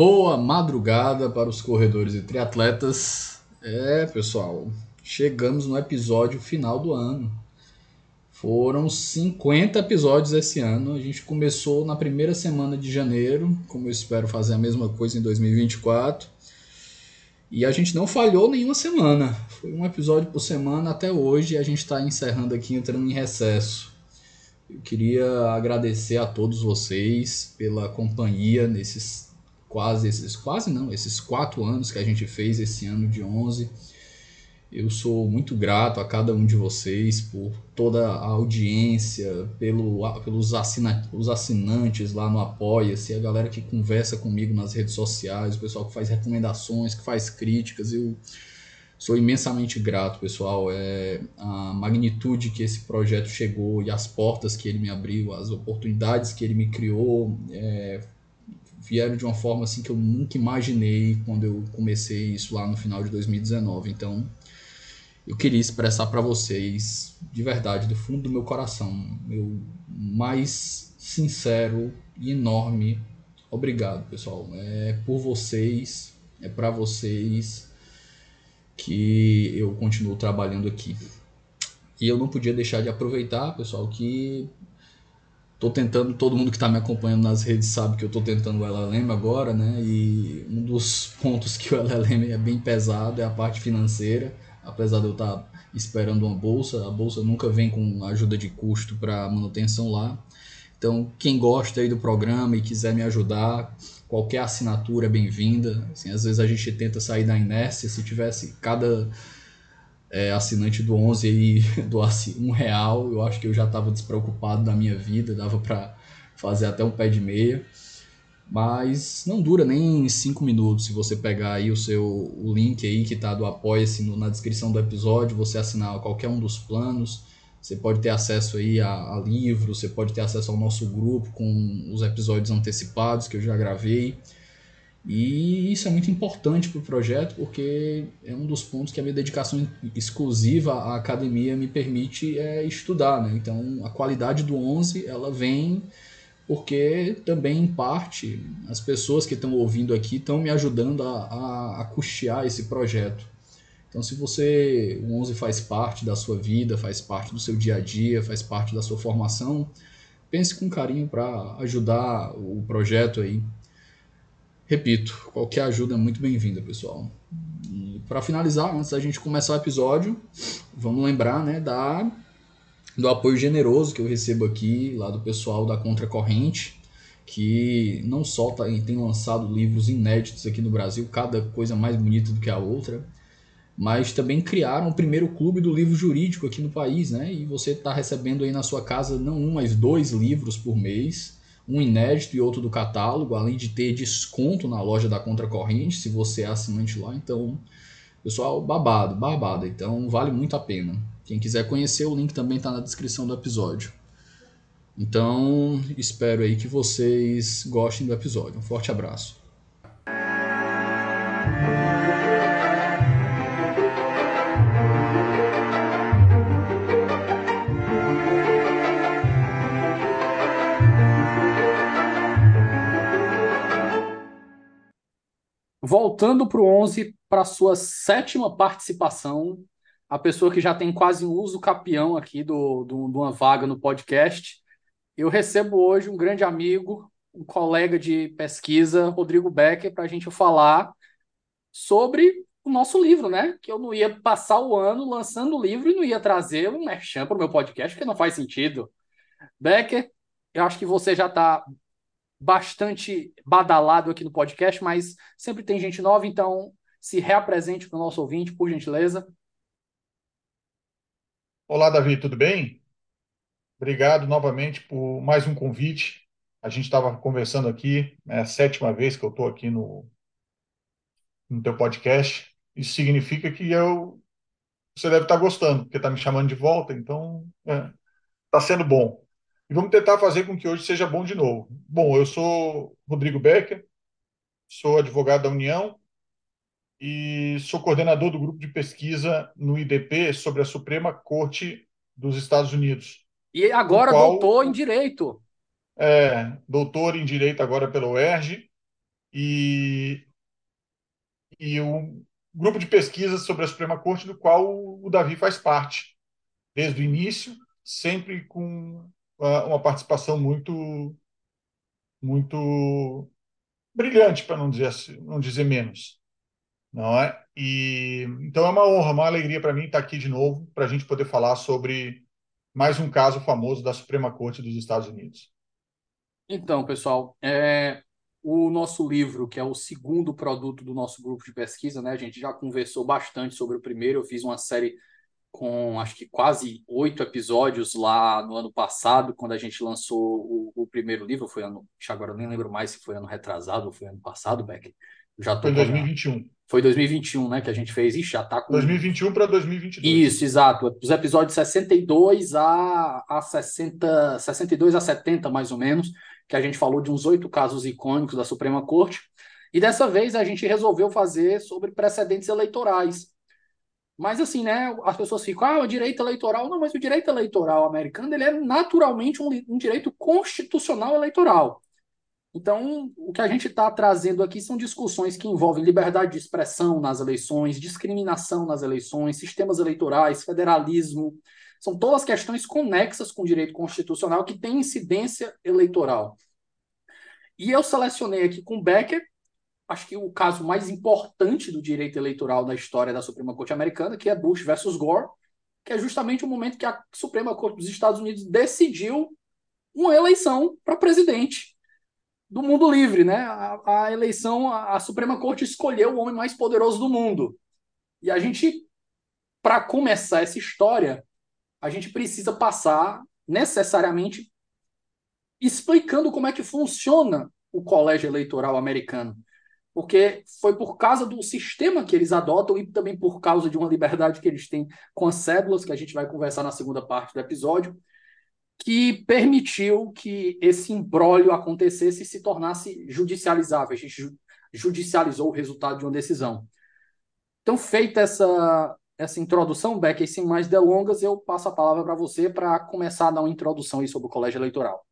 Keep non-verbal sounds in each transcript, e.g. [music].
boa madrugada para os corredores e triatletas. É, pessoal, chegamos no episódio final do ano. Foram 50 episódios esse ano. A gente começou na primeira semana de janeiro, como eu espero fazer a mesma coisa em 2024. E a gente não falhou nenhuma semana. Foi um episódio por semana até hoje e a gente está encerrando aqui, entrando em recesso. Eu queria agradecer a todos vocês pela companhia nesses quase esses quase não, esses quatro anos que a gente fez esse ano de 11. Eu sou muito grato a cada um de vocês por toda a audiência, pelo, pelos assina, os assinantes lá no Apoia-se, a galera que conversa comigo nas redes sociais, o pessoal que faz recomendações, que faz críticas. Eu Sou imensamente grato, pessoal. É, a magnitude que esse projeto chegou e as portas que ele me abriu, as oportunidades que ele me criou, é, vieram de uma forma assim que eu nunca imaginei quando eu comecei isso lá no final de 2019. Então, eu queria expressar para vocês, de verdade, do fundo do meu coração, meu mais sincero e enorme obrigado, pessoal. É por vocês, é para vocês que eu continuo trabalhando aqui. E eu não podia deixar de aproveitar, pessoal, que estou tentando, todo mundo que está me acompanhando nas redes sabe que eu estou tentando o LLM agora, né? E um dos pontos que o LLM é bem pesado é a parte financeira, apesar de eu estar tá esperando uma bolsa, a bolsa nunca vem com ajuda de custo para manutenção lá. Então, quem gosta aí do programa e quiser me ajudar, qualquer assinatura é bem-vinda. Assim, às vezes a gente tenta sair da inércia, se tivesse cada é, assinante do 11 aí [laughs] doasse um real, eu acho que eu já estava despreocupado da minha vida, dava para fazer até um pé de meia. Mas não dura nem cinco minutos se você pegar aí o seu o link aí que está do Apoia-se na descrição do episódio, você assinar qualquer um dos planos. Você pode ter acesso aí a, a livros, você pode ter acesso ao nosso grupo com os episódios antecipados que eu já gravei. E isso é muito importante para o projeto porque é um dos pontos que a minha dedicação exclusiva à academia me permite é, estudar. Né? Então a qualidade do 11 ela vem porque também em parte as pessoas que estão ouvindo aqui estão me ajudando a, a, a custear esse projeto. Então, se você, o 11 faz parte da sua vida, faz parte do seu dia a dia, faz parte da sua formação, pense com carinho para ajudar o projeto aí. Repito, qualquer ajuda é muito bem-vinda, pessoal. Para finalizar, antes da gente começar o episódio, vamos lembrar né, da, do apoio generoso que eu recebo aqui, lá do pessoal da Contracorrente, que não só tá, tem lançado livros inéditos aqui no Brasil, cada coisa mais bonita do que a outra, mas também criaram o primeiro clube do livro jurídico aqui no país, né? E você está recebendo aí na sua casa não um, mas dois livros por mês, um inédito e outro do catálogo, além de ter desconto na loja da Contracorrente, se você é assinante lá. Então, pessoal, babado, babado. Então, vale muito a pena. Quem quiser conhecer, o link também está na descrição do episódio. Então, espero aí que vocês gostem do episódio. Um forte abraço. Voltando para o 11, para sua sétima participação, a pessoa que já tem quase um uso capião aqui do, do, de uma vaga no podcast. Eu recebo hoje um grande amigo, um colega de pesquisa, Rodrigo Becker, para a gente falar sobre o nosso livro, né? Que eu não ia passar o ano lançando o livro e não ia trazer um merchan para o meu podcast, porque não faz sentido. Becker, eu acho que você já está bastante badalado aqui no podcast, mas sempre tem gente nova, então se reapresente para o nosso ouvinte, por gentileza. Olá, Davi, tudo bem? Obrigado novamente por mais um convite A gente estava conversando aqui, é a sétima vez que eu estou aqui no, no teu podcast. Isso significa que eu, você deve estar gostando, porque está me chamando de volta, então está é, sendo bom. E vamos tentar fazer com que hoje seja bom de novo. Bom, eu sou Rodrigo Becker, sou advogado da União e sou coordenador do grupo de pesquisa no IDP sobre a Suprema Corte dos Estados Unidos. E agora qual, doutor em Direito. É, doutor em Direito agora pela UERJ e, e o grupo de pesquisa sobre a Suprema Corte do qual o Davi faz parte, desde o início, sempre com uma participação muito muito brilhante, para não dizer assim, não dizer menos não é? E então é uma honra, uma alegria para mim estar aqui de novo para a gente poder falar sobre mais um caso famoso da Suprema Corte dos Estados Unidos. Então, pessoal, é, o nosso livro, que é o segundo produto do nosso grupo de pesquisa, né? A gente já conversou bastante sobre o primeiro. Eu fiz uma série com acho que quase oito episódios lá no ano passado, quando a gente lançou o, o primeiro livro. Foi ano, agora eu nem lembro mais se foi ano retrasado ou foi ano passado, Beck. Já tô foi 2021. Foi 2021, né, que a gente fez. Ixi, já tá com. 2021 para 2022. Isso, exato. Os episódios 62 a, a 60, 62 a 70, mais ou menos, que a gente falou de uns oito casos icônicos da Suprema Corte. E dessa vez a gente resolveu fazer sobre precedentes eleitorais. Mas assim, né, as pessoas ficam, ah, o direito eleitoral. Não, mas o direito eleitoral americano ele é naturalmente um, um direito constitucional eleitoral. Então, o que a gente está trazendo aqui são discussões que envolvem liberdade de expressão nas eleições, discriminação nas eleições, sistemas eleitorais, federalismo. São todas questões conexas com o direito constitucional que têm incidência eleitoral. E eu selecionei aqui com Becker, acho que o caso mais importante do direito eleitoral da história da Suprema Corte Americana, que é Bush versus Gore, que é justamente o momento que a Suprema Corte dos Estados Unidos decidiu uma eleição para presidente do mundo livre, né? A, a, eleição, a, a Suprema Corte escolheu o homem mais poderoso do mundo. E a gente, para começar essa história, a gente precisa passar necessariamente explicando como é que funciona o colégio eleitoral americano. Porque foi por causa do sistema que eles adotam e também por causa de uma liberdade que eles têm com as cédulas, que a gente vai conversar na segunda parte do episódio, que permitiu que esse imbróglio acontecesse e se tornasse judicializável. A gente judicializou o resultado de uma decisão. Então, feita essa, essa introdução, Beck, e sem mais delongas, eu passo a palavra para você para começar a dar uma introdução aí sobre o colégio eleitoral.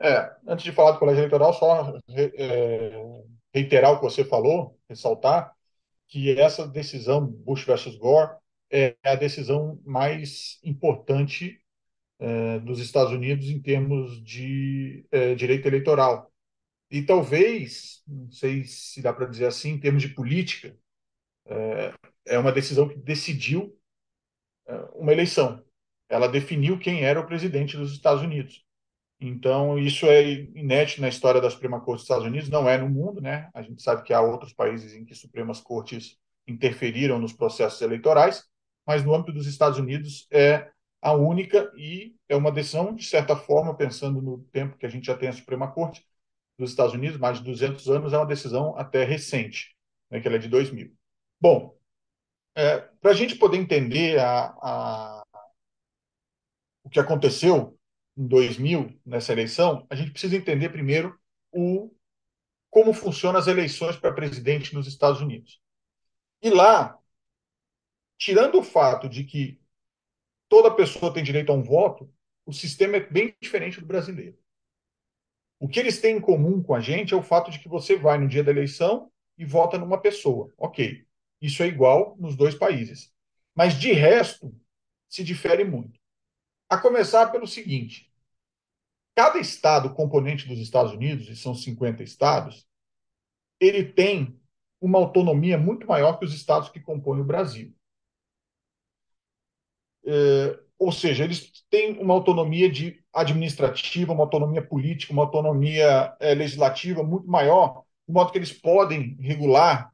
É, antes de falar do colégio eleitoral, só é, reiterar o que você falou, ressaltar que essa decisão Bush versus Gore é a decisão mais importante é, dos Estados Unidos em termos de é, direito eleitoral. E talvez, não sei se dá para dizer assim, em termos de política, é, é uma decisão que decidiu uma eleição. Ela definiu quem era o presidente dos Estados Unidos. Então, isso é inédito na história da Suprema Corte dos Estados Unidos, não é no mundo, né? A gente sabe que há outros países em que Supremas Cortes interferiram nos processos eleitorais, mas no âmbito dos Estados Unidos é a única e é uma decisão, de certa forma, pensando no tempo que a gente já tem a Suprema Corte dos Estados Unidos, mais de 200 anos, é uma decisão até recente, né, que ela é de 2000. Bom, é, para a gente poder entender a, a, o que aconteceu em 2000 nessa eleição, a gente precisa entender primeiro o, como funcionam as eleições para presidente nos Estados Unidos. E lá, tirando o fato de que toda pessoa tem direito a um voto, o sistema é bem diferente do brasileiro. O que eles têm em comum com a gente é o fato de que você vai no dia da eleição e vota numa pessoa. Ok, isso é igual nos dois países. Mas de resto, se difere muito. A começar pelo seguinte: cada estado componente dos Estados Unidos, e são 50 estados, ele tem uma autonomia muito maior que os estados que compõem o Brasil. É, ou seja, eles têm uma autonomia de administrativa, uma autonomia política, uma autonomia é, legislativa muito maior, de modo que eles podem regular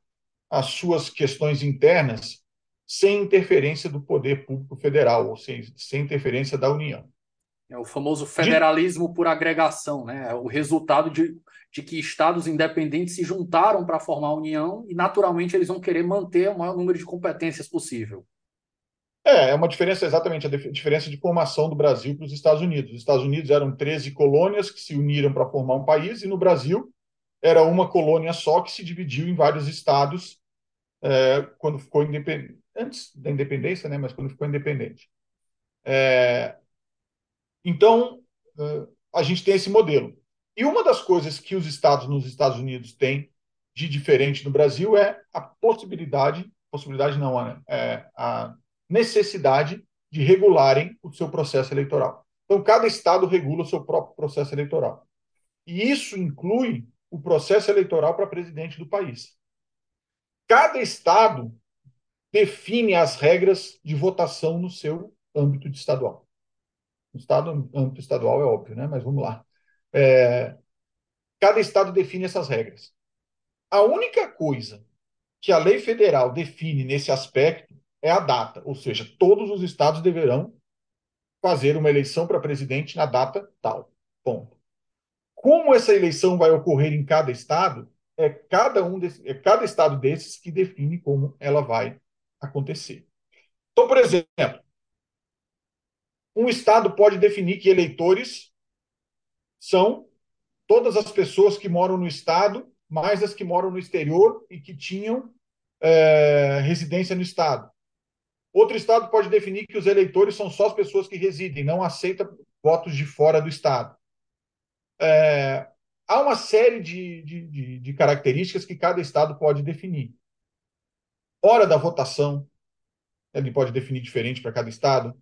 as suas questões internas sem interferência do poder público federal, ou seja, sem interferência da União. É o famoso federalismo de... por agregação, né? É o resultado de, de que estados independentes se juntaram para formar a União e, naturalmente, eles vão querer manter o maior número de competências possível. É, é uma diferença, exatamente, a diferença de formação do Brasil para os Estados Unidos. Os Estados Unidos eram 13 colônias que se uniram para formar um país, e no Brasil era uma colônia só que se dividiu em vários estados é, quando ficou independente. Antes da independência, né, mas quando ficou independente. É, então, é, a gente tem esse modelo. E uma das coisas que os estados nos Estados Unidos têm de diferente no Brasil é a possibilidade, possibilidade não, é, a necessidade de regularem o seu processo eleitoral. Então, cada estado regula o seu próprio processo eleitoral. E isso inclui o processo eleitoral para presidente do país. Cada estado define as regras de votação no seu âmbito estadual. No estado, âmbito estadual é óbvio, né? Mas vamos lá. É, cada estado define essas regras. A única coisa que a lei federal define nesse aspecto é a data, ou seja, todos os estados deverão fazer uma eleição para presidente na data tal. Ponto. Como essa eleição vai ocorrer em cada estado, é cada um desse, é cada estado desses que define como ela vai acontecer. Então, por exemplo, um estado pode definir que eleitores são todas as pessoas que moram no estado, mais as que moram no exterior e que tinham é, residência no estado. Outro estado pode definir que os eleitores são só as pessoas que residem, não aceita votos de fora do estado. É, há uma série de, de, de, de, características que cada estado pode definir. Hora da votação, ele pode definir diferente para cada estado.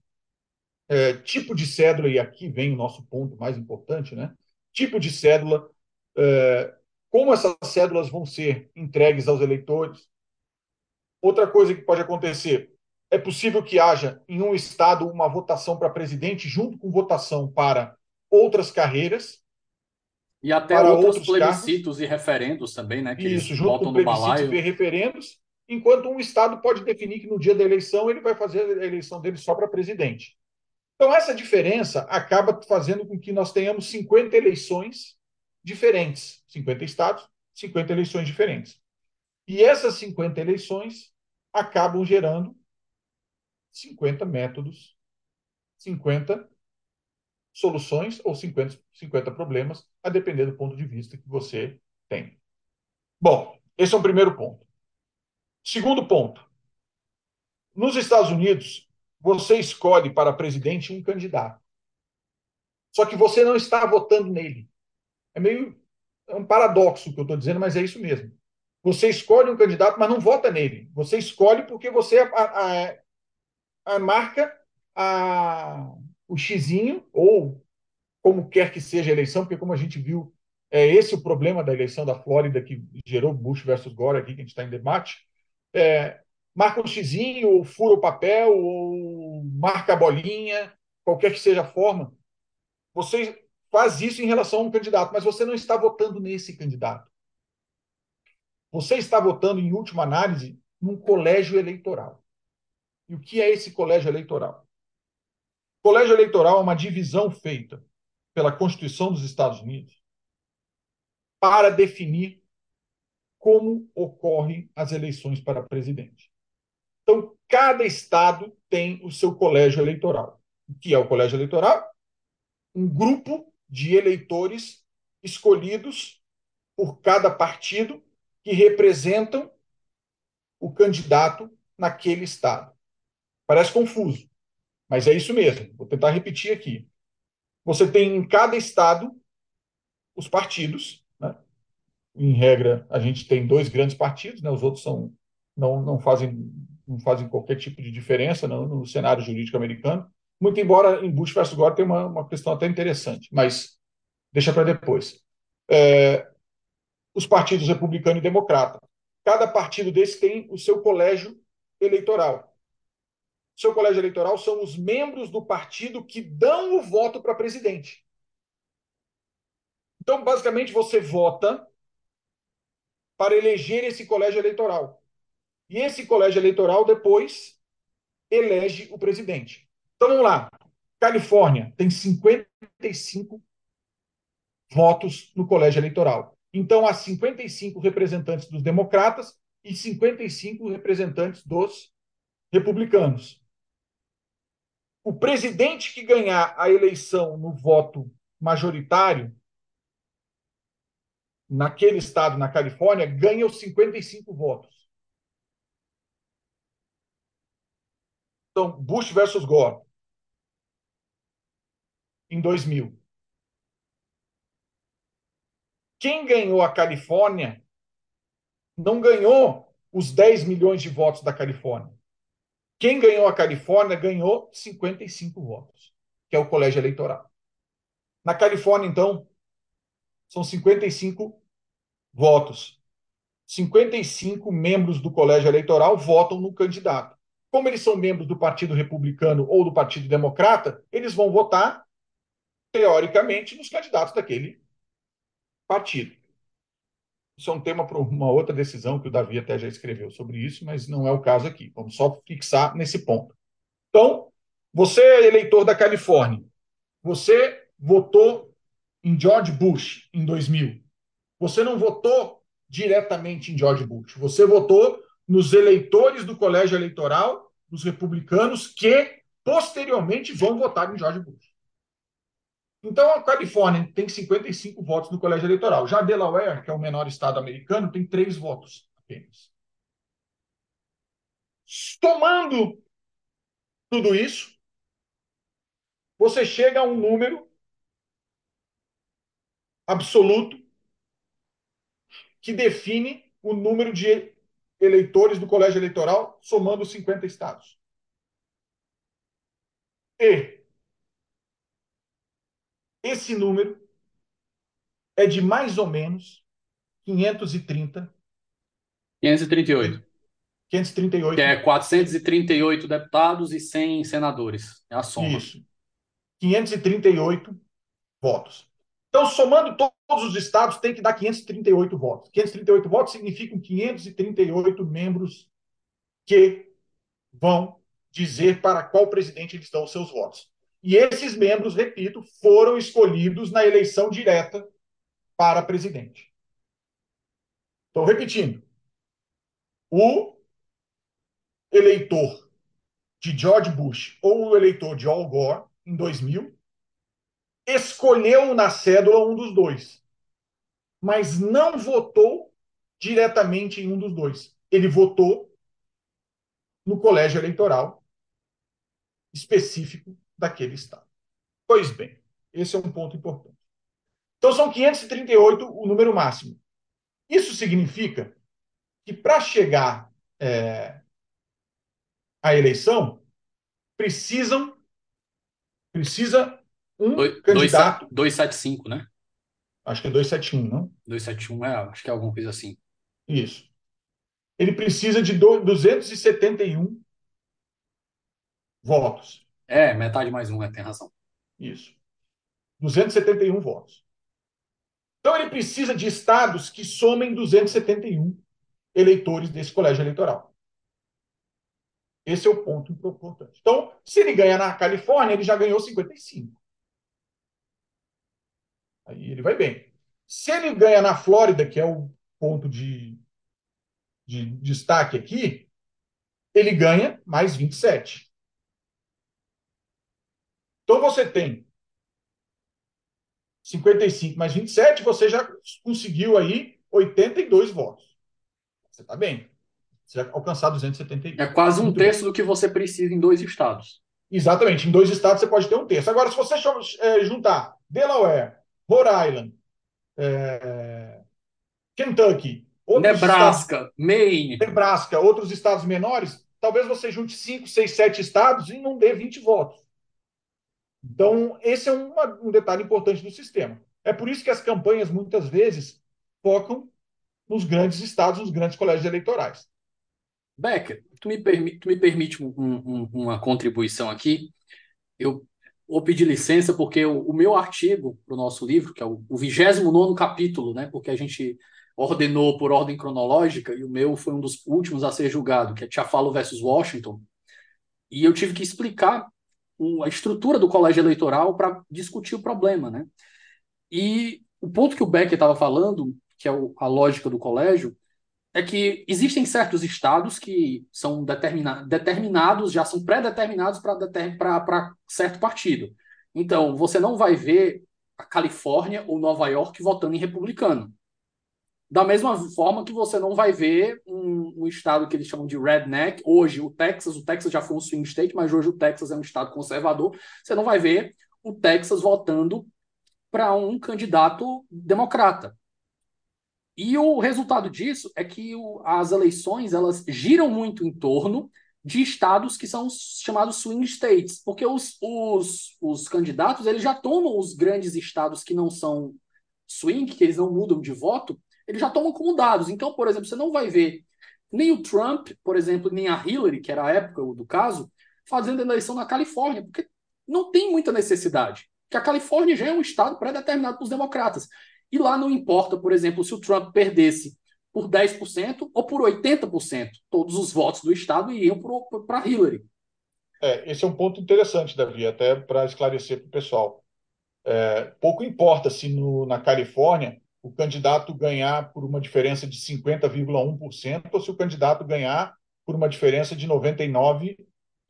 É, tipo de cédula, e aqui vem o nosso ponto mais importante, né? Tipo de cédula, é, como essas cédulas vão ser entregues aos eleitores. Outra coisa que pode acontecer, é possível que haja em um estado uma votação para presidente junto com votação para outras carreiras. E até outros, outros plebiscitos cargos. e referendos também, né? Que Isso, junto com plebiscitos e referendos, enquanto um estado pode definir que no dia da eleição ele vai fazer a eleição dele só para presidente. Então, essa diferença acaba fazendo com que nós tenhamos 50 eleições diferentes. 50 estados, 50 eleições diferentes. E essas 50 eleições acabam gerando 50 métodos, 50 soluções ou 50, 50 problemas, a depender do ponto de vista que você tem. Bom, esse é o primeiro ponto. Segundo ponto. Nos Estados Unidos, você escolhe para presidente um candidato. Só que você não está votando nele. É meio é um paradoxo que eu estou dizendo, mas é isso mesmo. Você escolhe um candidato, mas não vota nele. Você escolhe porque você a, marca a, o xizinho, ou como quer que seja a eleição, porque como a gente viu, é esse o problema da eleição da Flórida que gerou Bush versus Gore aqui, que a gente está em debate. É, marca um xizinho, ou fura o papel, ou marca a bolinha, qualquer que seja a forma. Você faz isso em relação a um candidato, mas você não está votando nesse candidato. Você está votando, em última análise, num colégio eleitoral. E o que é esse colégio eleitoral? Colégio eleitoral é uma divisão feita pela Constituição dos Estados Unidos para definir como ocorrem as eleições para presidente. Então, cada estado tem o seu colégio eleitoral. O que é o colégio eleitoral? Um grupo de eleitores escolhidos por cada partido que representam o candidato naquele estado. Parece confuso, mas é isso mesmo. Vou tentar repetir aqui. Você tem em cada estado os partidos, né? Em regra, a gente tem dois grandes partidos, né? Os outros são não, não fazem não fazem qualquer tipo de diferença no, cenário jurídico americano. Muito embora em Bush versus Gore tenha uma, uma questão até interessante, mas deixa para depois. É, os partidos republicano e democrata. Cada partido desse tem o seu colégio eleitoral seu colégio eleitoral são os membros do partido que dão o voto para presidente. Então, basicamente, você vota para eleger esse colégio eleitoral. E esse colégio eleitoral depois elege o presidente. Então, vamos lá. Califórnia tem 55 votos no colégio eleitoral. Então, há 55 representantes dos democratas e 55 representantes dos republicanos. O presidente que ganhar a eleição no voto majoritário naquele estado, na Califórnia, ganha os 55 votos. Então, Bush versus Gore em 2000. Quem ganhou a Califórnia não ganhou os 10 milhões de votos da Califórnia. Quem ganhou a Califórnia ganhou 55 votos, que é o colégio eleitoral. Na Califórnia, então, são 55 votos. 55 membros do colégio eleitoral votam no candidato. Como eles são membros do Partido Republicano ou do Partido Democrata, eles vão votar teoricamente, nos candidatos daquele partido. Isso é um tema para uma outra decisão que o Davi até já escreveu sobre isso, mas não é o caso aqui. Vamos só fixar nesse ponto. Então, você eleitor da Califórnia, você votou em George Bush em 2000. Você não votou diretamente em George Bush, você votou nos eleitores do colégio eleitoral, os republicanos, que posteriormente vão votar em George Bush. Então, a Califórnia tem 55 votos no colégio eleitoral. Já Delaware, que é o menor estado americano, tem três votos apenas. Tomando tudo isso, você chega a um número absoluto que define o número de eleitores do colégio eleitoral, somando os 50 estados. E esse número é de mais ou menos 530. 538. 538. Que é 438 deputados e 100 senadores. É a soma. Isso. 538 votos. Então, somando todos os estados, tem que dar 538 votos. 538 votos significam 538 membros que vão dizer para qual presidente eles dão os seus votos. E esses membros, repito, foram escolhidos na eleição direta para presidente. Estou repetindo. O eleitor de George Bush ou o eleitor de Al Gore, em 2000, escolheu na cédula um dos dois, mas não votou diretamente em um dos dois. Ele votou no colégio eleitoral específico daquele Estado. Pois bem, esse é um ponto importante. Então, são 538 o número máximo. Isso significa que para chegar é, à eleição, precisam precisa um Doi- candidato. 275, né? Acho que é 271, não? 271 é, acho que é alguma coisa assim. Isso. Ele precisa de do- 271 votos. É, metade mais um, é, tem razão. Isso. 271 votos. Então ele precisa de estados que somem 271 eleitores desse colégio eleitoral. Esse é o ponto importante. Então, se ele ganha na Califórnia, ele já ganhou 55. Aí ele vai bem. Se ele ganha na Flórida, que é o ponto de, de destaque aqui, ele ganha mais 27. Então você tem 55 mais 27, você já conseguiu aí 82 votos. Você está bem. Você vai alcançar 271. É quase um terço do que você precisa em dois estados. Exatamente. Em dois estados você pode ter um terço. Agora, se você eh, juntar Delaware, Rhode Island, eh, Kentucky, outros estados, Nebraska, Maine. Nebraska, outros estados menores, talvez você junte 5, 6, 7 estados e não dê 20 votos. Então, esse é uma- um detalhe importante do sistema. É por isso que as campanhas, muitas vezes, focam nos grandes estados, nos grandes colégios eleitorais. Becker, tu me, permi tu me permite um- um- uma contribuição aqui? Eu vou pedir licença porque o, o meu artigo para o nosso livro, que é o, o 29º capítulo, né, porque a gente ordenou por ordem cronológica, e o meu foi um dos últimos a ser julgado, que é Tiafalo versus Washington, e eu tive que explicar a estrutura do colégio eleitoral para discutir o problema, né? E o ponto que o Becker estava falando, que é a lógica do colégio, é que existem certos estados que são determina determinados, já são pré-determinados para certo partido. Então, você não vai ver a Califórnia ou Nova York votando em republicano. Da mesma forma que você não vai ver um, um, estado que eles chamam de redneck, hoje o Texas, o Texas já foi um swing state, mas hoje o Texas é um estado conservador, você não vai ver o Texas votando para um candidato democrata. E o resultado disso é que o, as eleições elas giram muito em torno de estados que são chamados swing states, porque os, os, os candidatos eles já tomam os grandes estados que não são swing, que eles não mudam de voto, eles já tomam como dados. Então, por exemplo, você não vai ver nem o Trump, por exemplo, nem a Hillary, que era a época do caso, fazendo eleição na Califórnia, porque não tem muita necessidade. Que a Califórnia já é um estado pré-determinado para os democratas. E lá não importa, por exemplo, se o Trump perdesse por 10% ou por 80%. Todos os votos do estado iriam para Hillary. É, esse é um ponto interessante, Davi, até para esclarecer para o pessoal. É, pouco importa se no, na Califórnia o candidato ganhar por uma diferença de 50,1% ou se o candidato ganhar por uma diferença de 99%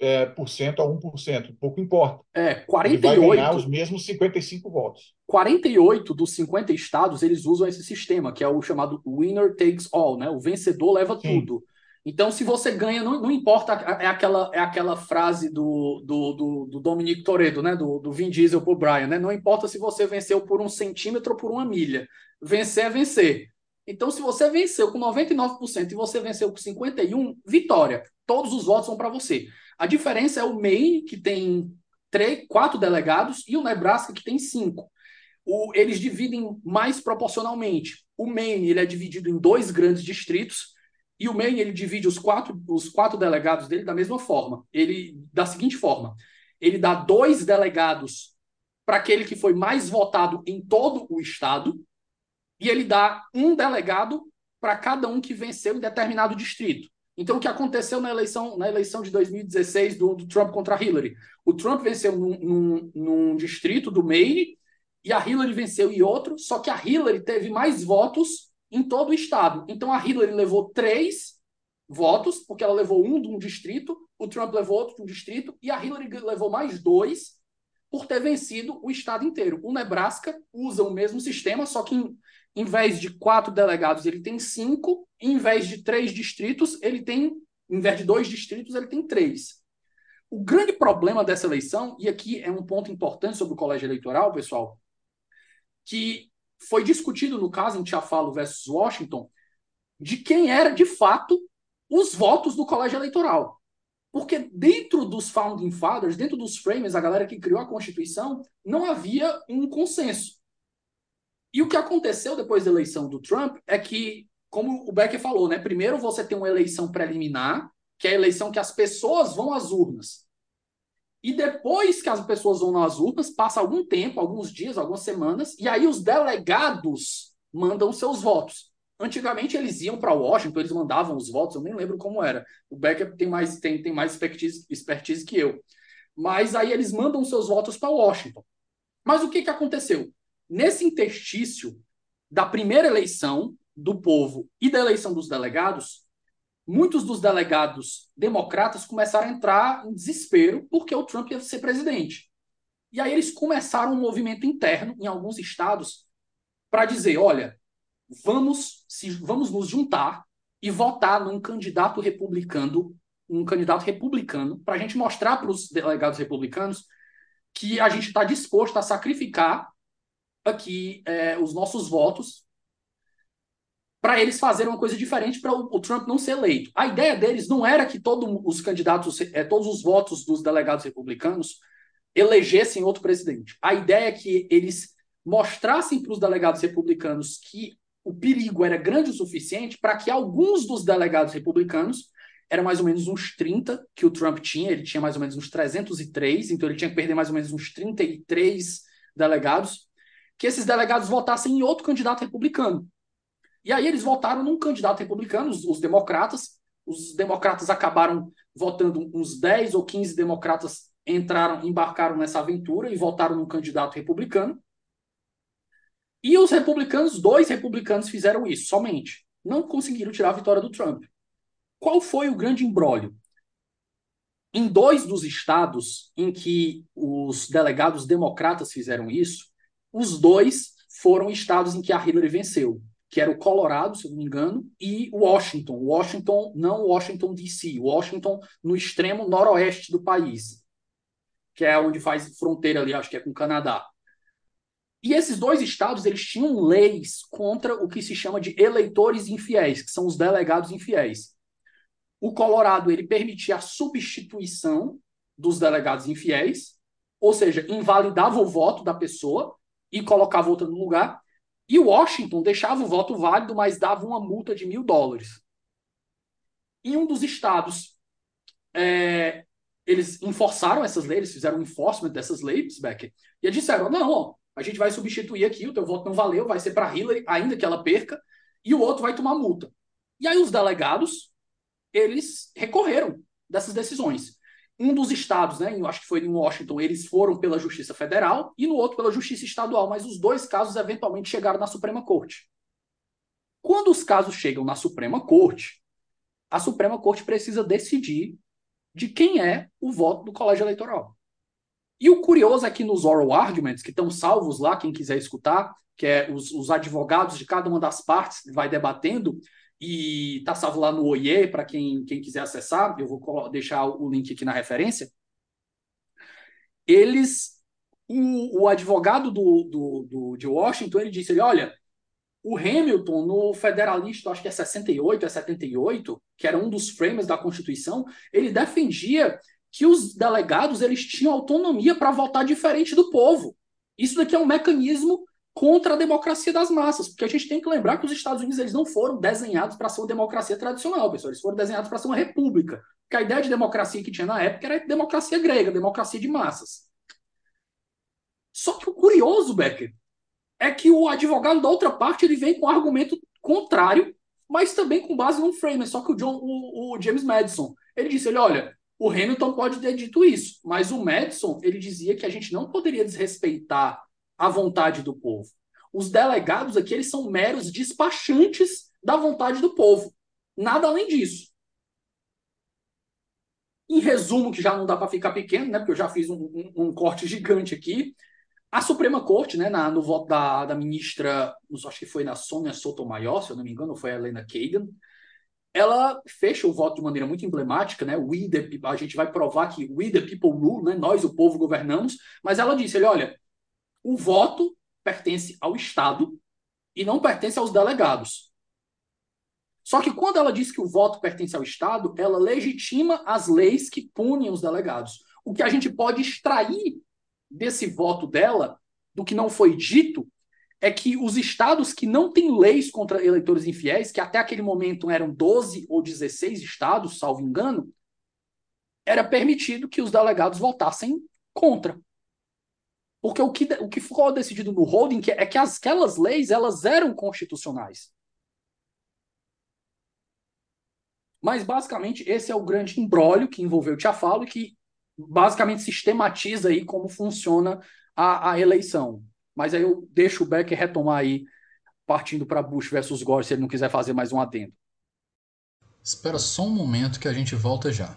é, por cento a 1%. Pouco importa. É, 48. Ele vai ganhar os mesmos 55 votos. 48 dos 50 estados eles usam esse sistema, que é o chamado winner takes all, né? O vencedor leva Sim. tudo. Então, se você ganha, não, não importa, é aquela, é aquela frase do, do, do, do Dominic Toredo, né? Do, do Vin Diesel pro Brian, né? Não importa se você venceu por um centímetro ou por uma milha. Vencer é vencer. Então, se você venceu com 99% e você venceu com 51%, vitória. Todos os votos vão para você. A diferença é o Maine, que tem três, quatro delegados, e o Nebraska, que tem cinco. O, eles dividem mais proporcionalmente. O Maine ele é dividido em dois grandes distritos, e o Maine ele divide os quatro, os quatro delegados dele da mesma forma. Ele da seguinte forma: ele dá dois delegados para aquele que foi mais votado em todo o estado, e ele dá um delegado para cada um que venceu em determinado distrito. Então, o que aconteceu na eleição, na eleição de 2016 do, do Trump contra Hillary? O Trump venceu num, num, num, distrito do Maine e a Hillary venceu em outro, só que a Hillary teve mais votos em todo o estado. Então, a Hillary levou três votos, porque ela levou um de um distrito, o Trump levou outro de um distrito, e a Hillary levou mais dois por ter vencido o estado inteiro. O Nebraska usa o mesmo sistema, só que em, em vez de quatro delegados, ele tem cinco, em vez de três distritos, ele tem, em vez de dois distritos, ele tem três. O grande problema dessa eleição, e aqui é um ponto importante sobre o colégio eleitoral, pessoal, que foi discutido no caso em Tiafalo versus Washington, de quem era de fato os votos do colégio eleitoral. Porque dentro dos founding fathers, dentro dos framers, a galera que criou a Constituição, não havia um consenso. E o que aconteceu depois da eleição do Trump é que, como o Becker falou, né, primeiro você tem uma eleição preliminar, que é a eleição que as pessoas vão às urnas. E depois que as pessoas vão nas urnas, passa algum tempo, alguns dias, algumas semanas, e aí os delegados mandam seus votos. Antigamente eles iam para Washington, eles mandavam os votos, eu nem lembro como era. O Becker tem mais, tem, tem mais expertise, expertise que eu. Mas aí eles mandam seus votos para Washington. Mas o que, que aconteceu? Nesse interstício da primeira eleição do povo e da eleição dos delegados, muitos dos delegados democratas começaram a entrar em desespero porque o Trump ia ser presidente. E aí eles começaram um movimento interno em alguns estados para dizer, olha, vamos se vamos nos juntar e votar num candidato republicano, um candidato republicano, para a gente mostrar para os delegados republicanos que a gente está disposto a sacrificar aqui é, os nossos votos para eles fazerem uma coisa diferente para o, o, Trump não ser eleito. A ideia deles não era que todos os candidatos, é, todos os votos dos delegados republicanos elegessem outro presidente. A ideia é que eles mostrassem para os delegados republicanos que o perigo era grande o suficiente para que alguns dos delegados republicanos, eram mais ou menos uns 30 que o Trump tinha, ele tinha mais ou menos uns 303, então ele tinha que perder mais ou menos uns 33 delegados, que esses delegados votassem em outro candidato republicano. E aí eles votaram num candidato republicano, os, os democratas. Os democratas acabaram votando uns 10 ou 15 democratas entraram, embarcaram nessa aventura e votaram num candidato republicano. E os republicanos, dois republicanos fizeram isso somente. Não conseguiram tirar a vitória do Trump. Qual foi o grande embrólio? Em dois dos estados em que os delegados democratas fizeram isso, os dois foram estados em que a Hillary venceu, que era o Colorado, se eu não me engano, e Washington. Washington, não Washington DC, Washington no extremo noroeste do país, que é onde faz fronteira ali, acho que é com o Canadá. E esses dois estados, eles tinham leis contra o que se chama de eleitores infiéis, que são os delegados infiéis. O Colorado, ele permitia a substituição dos delegados infiéis, ou seja, invalidava o voto da pessoa e colocava outra no lugar. E Washington deixava o voto válido, mas dava uma multa de mil dólares. Em um dos estados, é, eles enforçaram essas leis, fizeram um enforcement dessas leis, Becker, e eles disseram: não, a gente vai substituir aqui, o teu voto não valeu, vai ser para Hillary, ainda que ela perca, e o outro vai tomar multa. E aí os delegados, eles recorreram dessas decisões. Um dos estados, né, eu acho que foi em Washington, eles foram pela Justiça Federal e no outro pela Justiça Estadual, mas os dois casos eventualmente chegaram na Suprema Corte. Quando os casos chegam na Suprema Corte, a Suprema Corte precisa decidir de quem é o voto do colégio eleitoral. E o curioso é que nos oral arguments, que estão salvos lá, quem quiser escutar, que é os, os advogados de cada uma das partes vai debatendo, e está salvo lá no OIE, para quem, quem quiser acessar, eu vou deixar o link aqui na referência. Eles, o, o advogado do, do, do, de Washington, ele disse, ele, olha, o Hamilton, no Federalista, acho que é 68, é 78, que era um dos framers da Constituição, ele defendia que os delegados eles tinham autonomia para votar diferente do povo. Isso daqui é um mecanismo contra a democracia das massas, porque a gente tem que lembrar que os Estados Unidos eles não foram desenhados para ser uma democracia tradicional, pessoal, eles foram desenhados para ser uma república. Porque a ideia de democracia que tinha na época era democracia grega, democracia de massas. Só que o curioso, Becker, é que o advogado da outra parte ele vem com um argumento contrário, mas também com base num frame. Só que o, John, o, o James Madison, ele disse, ele, olha, o Hamilton pode ter dito isso, mas o Madison ele dizia que a gente não poderia desrespeitar a vontade do povo. Os delegados aqui eles são meros despachantes da vontade do povo. Nada além disso. Em resumo, que já não dá para ficar pequeno, né? Porque eu já fiz um, um, um, corte [laughs] gigante aqui. A Suprema Corte, né, na, no voto da, da ministra, acho que foi na Sônia Sotomayor, se eu não me engano, foi a Helena Kagan, ela fecha o voto de maneira muito emblemática, né? We the a gente vai provar que we the people rule, né? Nós o povo governamos, mas ela disse, ele, olha, o voto pertence ao Estado e não pertence aos delegados. Só que quando ela diz que o voto pertence ao Estado, ela legitima as leis que punem os delegados. O que a gente pode extrair desse voto dela, do que não foi dito, é que os estados que não têm leis contra eleitores infiéis, que até aquele momento eram 12 ou 16 estados, salvo engano, era permitido que os delegados votassem contra. Porque o que, o que ficou decidido no holding é que as, aquelas leis elas eram constitucionais. Mas, basicamente, esse é o grande embrólio que envolveu o Tiafalo e que, basicamente, sistematiza aí como funciona a, a eleição. Mas aí eu deixo o Becker retomar aí, partindo para Bush versus Gore, se ele não quiser fazer mais um adendo. Espera só um momento que a gente volta já.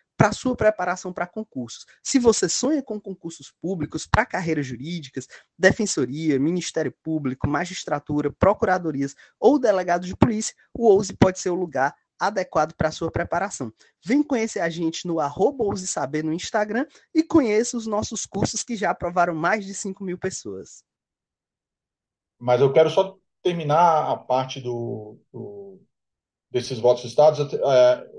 para sua preparação para concursos. Se você sonha com concursos públicos para carreiras jurídicas, defensoria, Ministério Público, magistratura, procuradorias ou delegado de polícia, o Ouse pode ser o lugar adequado para sua preparação. Vem conhecer a gente no arroba Ouse Saber no Instagram e conheça os nossos cursos que já aprovaram mais de 5 mil pessoas. Mas eu quero só terminar a parte do, do desses votos estados. É,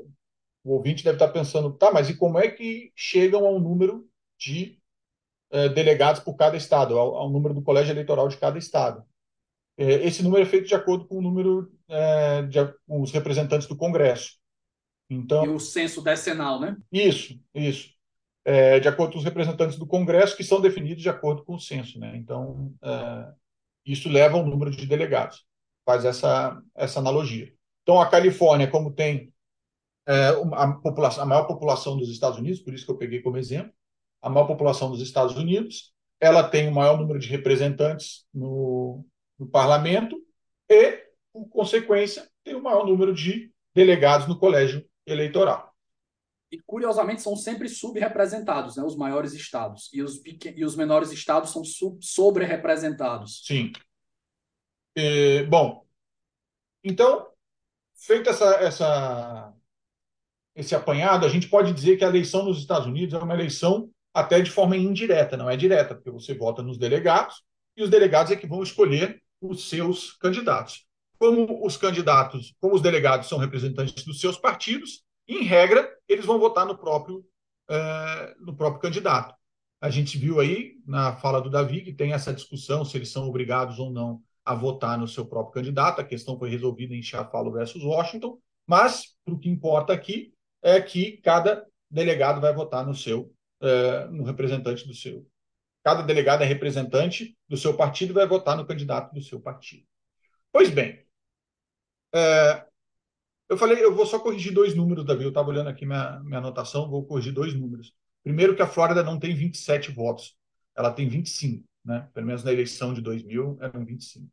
o ouvinte deve estar pensando, tá, mas e como é que chegam ao número de é, delegados por cada estado, ao, ao, número do colégio eleitoral de cada estado. É, esse número é feito de acordo com o número é, de com os representantes do Congresso. Então, e o censo decenal, né? Isso, isso. É, de acordo com os representantes do Congresso, que são definidos de acordo com o censo. Né? Então, é, isso leva ao número de delegados. Faz essa, essa analogia. Então, a Califórnia, como tem é, a, população, a maior população dos Estados Unidos, por isso que eu peguei como exemplo, a maior população dos Estados Unidos, ela tem o maior número de representantes no, no parlamento e, por consequência, tem o maior número de delegados no colégio eleitoral. E, curiosamente, são sempre subrepresentados, né, os maiores estados. E os, e os menores estados são sobre-representados. Sim. E, bom, então, feito essa, essa, esse apanhado, a gente pode dizer que a eleição nos Estados Unidos é uma eleição até de forma indireta, não é direta, porque você vota nos delegados e os delegados é que vão escolher os seus candidatos. Como os candidatos, como os delegados são representantes dos seus partidos, em regra, eles vão votar no próprio, é, no próprio candidato. A gente viu aí na fala do Davi que tem essa discussão se eles são obrigados ou não a votar no seu próprio candidato. A questão foi resolvida em Chafalo versus Washington, mas o que importa aqui é que cada delegado vai votar no seu, é, no representante do seu. Cada delegado é representante do seu partido e vai votar no candidato do seu partido. Pois bem, é, eu falei, eu vou só corrigir dois números, Davi. Eu estava olhando aqui minha, minha anotação, vou corrigir dois números. Primeiro, que a Flórida não tem 27 votos, ela tem 25, né? Pelo menos na eleição de 2000 eram 25.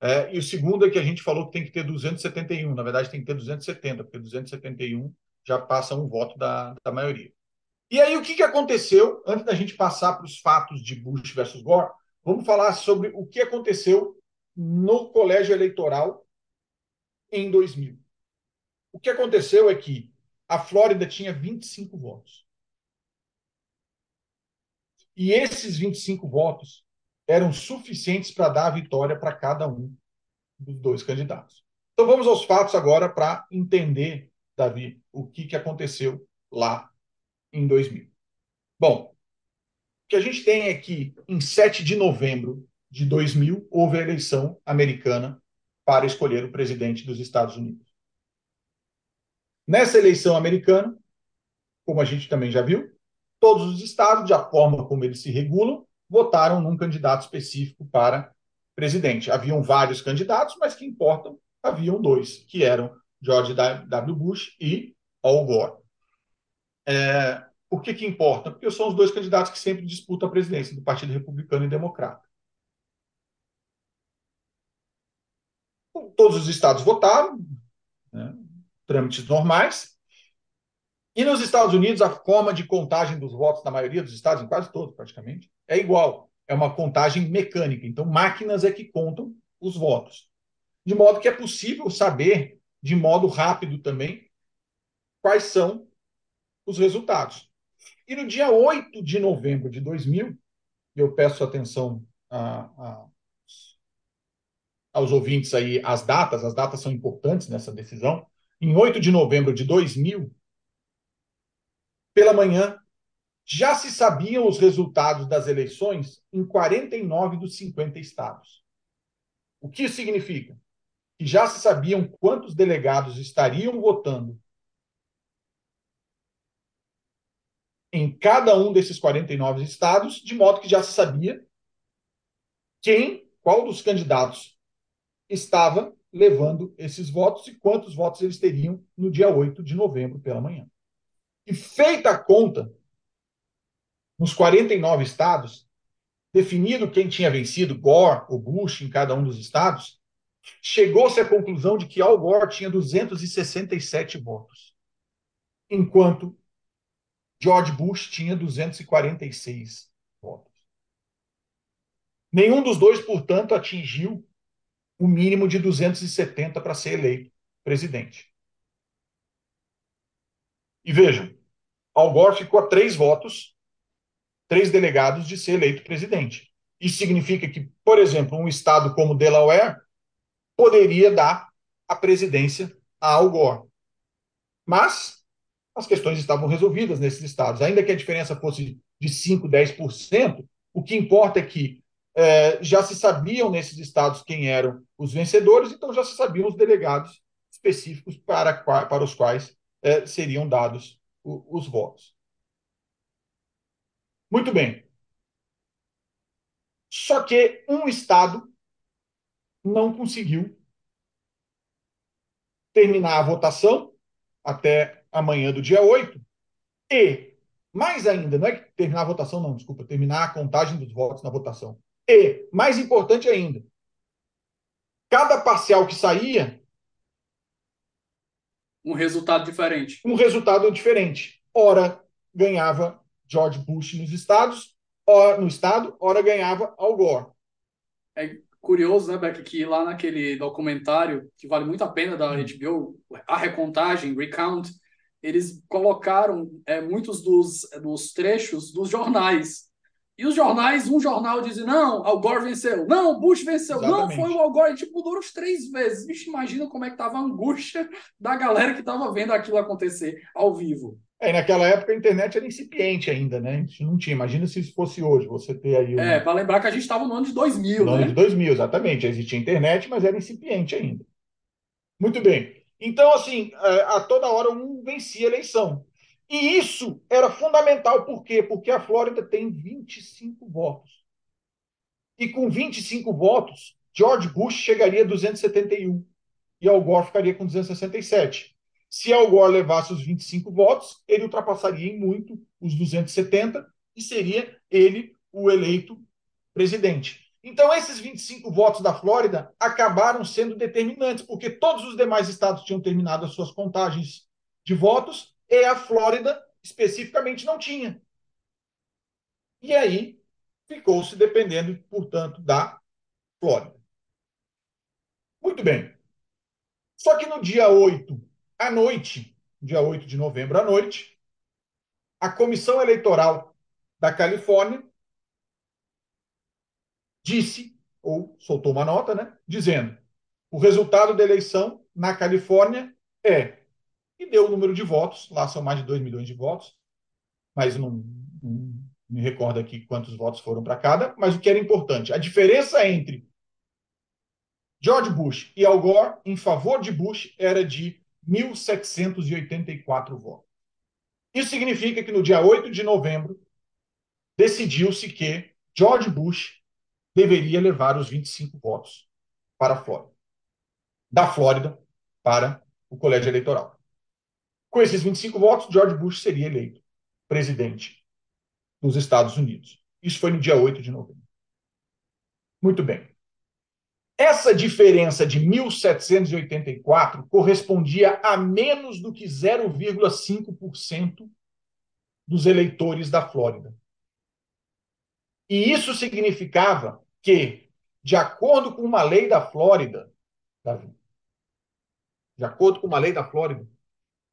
É, e o segundo é que a gente falou que tem que ter 271, na verdade tem que ter 270, porque 271 já passa um voto da, da maioria. E aí, o que, que aconteceu, antes da gente passar para os fatos de Bush versus Gore, vamos falar sobre o que aconteceu no colégio eleitoral em 2000. O que aconteceu é que a Flórida tinha 25 votos. E esses 25 votos eram suficientes para dar a vitória para cada um dos dois candidatos. Então vamos aos fatos agora para entender, Davi, o que, que aconteceu lá em 2000. Bom, o que a gente tem é que em 7 de novembro de 2000 houve a eleição americana para escolher o presidente dos Estados Unidos. Nessa eleição americana, como a gente também já viu, todos os estados, de a forma como eles se regulam, votaram num candidato específico para presidente. Haviam vários candidatos, mas que importam, haviam dois, que eram George W. Bush e Al Gore. É, por que, que importa? Porque são os dois candidatos que sempre disputam a presidência, do Partido Republicano e Democrata. Todos os estados votaram, né, trâmites normais. E nos Estados Unidos, a forma de contagem dos votos na maioria dos estados, em quase todos praticamente, é igual. É uma contagem mecânica. Então, máquinas é que contam os votos. De modo que é possível saber, de modo rápido também, quais são os resultados. E no dia 8 de novembro de 2000, eu peço atenção a, a, aos ouvintes aí, as datas, as datas são importantes nessa decisão. Em 8 de novembro de 2000, pela manhã, já se sabiam os resultados das eleições em 49 dos 50 estados. O que isso significa? Que já se sabiam quantos delegados estariam votando em cada um desses 49 estados, de modo que já se sabia quem, qual dos candidatos estava levando esses votos e quantos votos eles teriam no dia 8 de novembro pela manhã. E feita a conta, nos 49 estados, definido quem tinha vencido, Gore ou Bush, em cada um dos estados, chegou-se à conclusão de que Al Gore tinha 267 votos, enquanto George Bush tinha 246 votos. Nenhum dos dois, portanto, atingiu o mínimo de 270 para ser eleito presidente. E vejam, Al Gore ficou a três votos, três delegados de ser eleito presidente. Isso significa que, por exemplo, um estado como Delaware poderia dar a presidência a Al Gore. Mas as questões estavam resolvidas nesses estados. Ainda que a diferença fosse de 5%, 10%, o que importa é que é, já se sabiam nesses estados quem eram os vencedores, então já se sabiam os delegados específicos para, para os quais é, seriam dados o, os votos. Muito bem. Só que um estado não conseguiu terminar a votação até amanhã do dia 8 e, mais ainda, não é que terminar a votação, não, desculpa, terminar a contagem dos votos na votação. E, mais importante ainda, cada parcial que saía. Um resultado diferente. Um resultado diferente. Ora ganhava George Bush nos estados, ora no estado, ora ganhava Al Gore. É curioso, né, Beck, que lá naquele documentário, que vale muito a pena da HBO, a recontagem, Recount, eles colocaram é, muitos dos, dos trechos dos jornais. E os jornais, um jornal dizia, não, Al Gore venceu, não, Bush venceu, Exatamente. não, foi o Al Gore, e, tipo, os três vezes. Vixe, imagina como é que tava a angústia [laughs] da galera que tava vendo aquilo acontecer ao vivo. É, naquela época a internet era incipiente ainda, né? A gente não tinha. Imagina se isso fosse hoje, você ter aí. Um... É, para lembrar que a gente estava no ano de 2000, no né? ano de 2000, exatamente. Existia internet, mas era incipiente ainda. Muito bem. Então, assim, é, a toda hora um vencia a eleição. E isso era fundamental, por quê? Porque a Flórida tem 25 votos. E com 25 votos, George Bush chegaria a 271 e Al Gore ficaria com 267. Se Al Gore levasse os 25 votos, ele ultrapassaria em muito os 270 e seria ele o eleito presidente. Então, esses 25 votos da Flórida acabaram sendo determinantes, porque todos os demais estados tinham terminado as suas contagens de votos e a Flórida especificamente não tinha. E aí ficou-se dependendo, portanto, da Flórida. Muito bem. Só que no dia 8, à noite, dia 8 de novembro à noite, a Comissão Eleitoral da Califórnia disse, ou soltou uma nota, né, dizendo: o resultado da eleição na Califórnia é e deu o número de votos. Lá são mais de 2 milhões de votos, mas não, não me recordo aqui quantos votos foram para cada. Mas o que era importante, a diferença entre George Bush e Al Gore em favor de Bush era de 1.784 votos. Isso significa que no dia 8 de novembro decidiu-se que George Bush deveria levar os 25 votos para a Flórida. Da Flórida para o colégio eleitoral. Com esses 25 votos, George Bush seria eleito presidente dos Estados Unidos. Isso foi no dia 8 de novembro. Muito bem. Essa diferença de 1784 correspondia a menos do que 0,5% dos eleitores da Flórida. E isso significava que, de acordo com uma lei da Flórida, Davi, de acordo com uma lei da Flórida,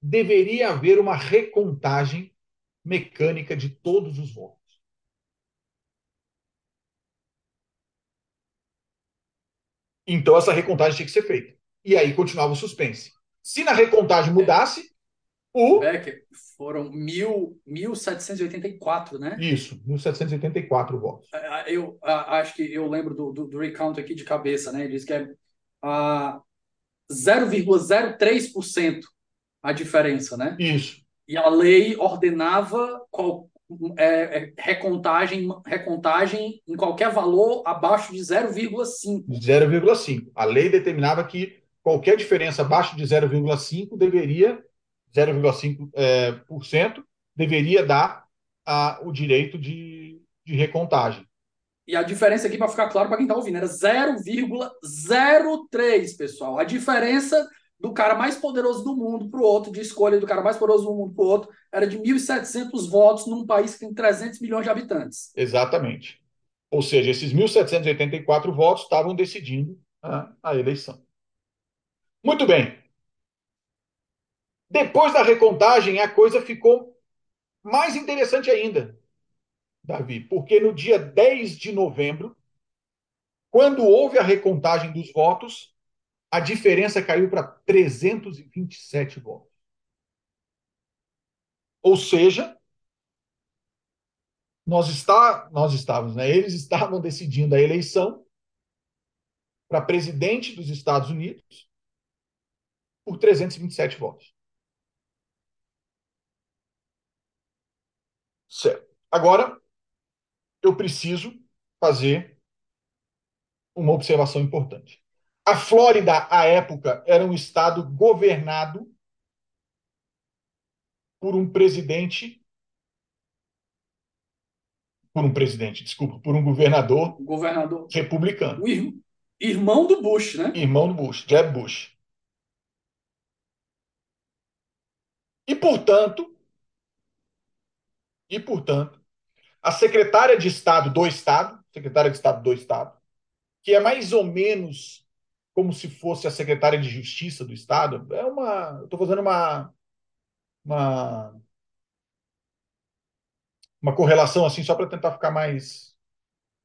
deveria haver uma recontagem mecânica de todos os votos. Então essa recontagem tinha que ser feita. E aí continuava o suspense. Se na recontagem mudasse, o. Becker, foram mil, 1.784, né? Isso, 1.784 votos. Eu acho que eu lembro do, do, do recount aqui de cabeça, né? Ele diz que é uh, 0,03% a diferença, né? Isso. E a lei ordenava qual, é, é, recontagem, recontagem em qualquer valor abaixo de 0,5. 0,5. A lei determinava que qualquer diferença abaixo de 0,5 deveria 0,5% é, por cento, deveria dar a, o direito de, de recontagem. E a diferença aqui, para ficar claro para quem está ouvindo, era 0,03, pessoal. A diferença do cara mais poderoso do mundo para o outro, de escolha do cara mais poderoso do mundo para o outro, era de 1.700 votos num país que tem 300 milhões de habitantes. Exatamente. Ou seja, esses 1.784 votos estavam decidindo a, a eleição. Muito bem. Depois da recontagem, a coisa ficou mais interessante ainda, Davi, porque no dia 10 de novembro, quando houve a recontagem dos votos, a diferença caiu para 327 votos. Ou seja, nós, está, nós estávamos, né? Eles estavam decidindo a eleição para presidente dos Estados Unidos por 327 votos. Certo. Agora, eu preciso fazer uma observação importante. A Flórida, à época, era um estado governado por um presidente. Por um presidente, desculpa, por um governador, governador republicano. O irmão do Bush, né? Irmão do Bush, Jeb Bush. E, portanto, e, portanto, a secretária de Estado do Estado, secretária de Estado do Estado, que é mais ou menos como se fosse a secretária de Justiça do Estado, é uma. Estou fazendo uma, uma. Uma correlação assim, só para tentar ficar mais,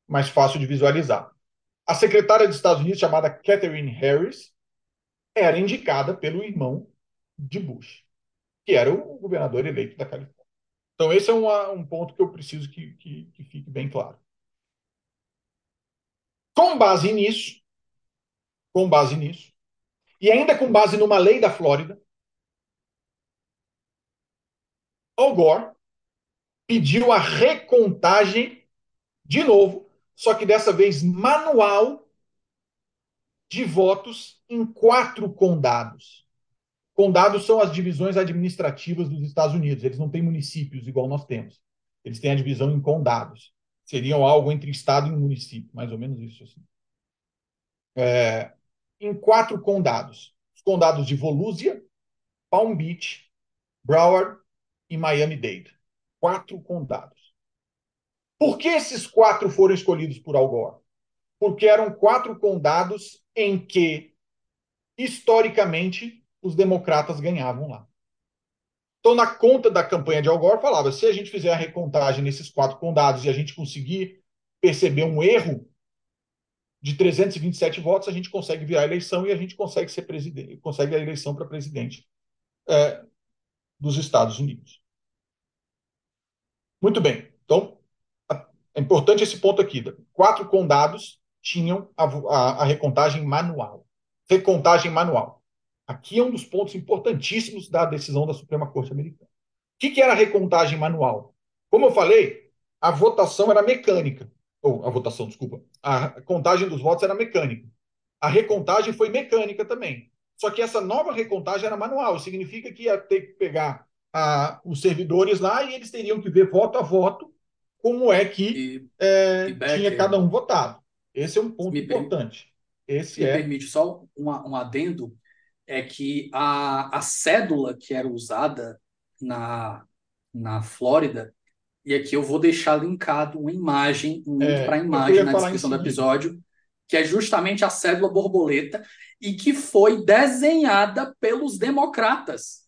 mais fácil de visualizar. A secretária dos Estados Unidos, chamada Catherine Harris, era indicada pelo irmão de Bush, que era o governador eleito da Califórnia. Então, esse é um, um ponto que eu preciso que, que, que fique bem claro. Com base nisso, com base nisso, e ainda com base numa lei da Flórida, Al Gore pediu a recontagem de novo, só que dessa vez manual, de votos em quatro condados. Condados são as divisões administrativas dos Estados Unidos. Eles não têm municípios igual nós temos. Eles têm a divisão em condados. Seriam algo entre estado e município, mais ou menos isso. Assim. É, em quatro condados: os condados de Volusia, Palm Beach, Broward e Miami-Dade. Quatro condados. Por que esses quatro foram escolhidos por Al Gore? Porque eram quatro condados em que, historicamente, os democratas ganhavam lá. Então, na conta da campanha de Al Gore, falava: se a gente fizer a recontagem nesses quatro condados e a gente conseguir perceber um erro de 327 votos, a gente consegue virar a eleição e a gente consegue ser presidente, consegue a eleição para presidente é, dos Estados Unidos. Muito bem. Então, é importante esse ponto aqui. Quatro condados tinham a, a, a recontagem manual. Recontagem manual. Aqui é um dos pontos importantíssimos da decisão da Suprema Corte Americana. O que, que era a recontagem manual? Como eu falei, a votação era mecânica. Ou a votação, desculpa. A contagem dos votos era mecânica. A recontagem foi mecânica também. Só que essa nova recontagem era manual. Significa que ia ter que pegar a, os servidores lá e eles teriam que ver voto a voto como é que e, é, e tinha cada um votado. Esse é um ponto importante. Esse me é... permite só um, um adendo é que a, a cédula que era usada na, na Flórida, e aqui eu vou deixar linkado uma imagem, um link é, para a imagem na descrição do episódio, que é justamente a cédula borboleta, e que foi desenhada pelos democratas.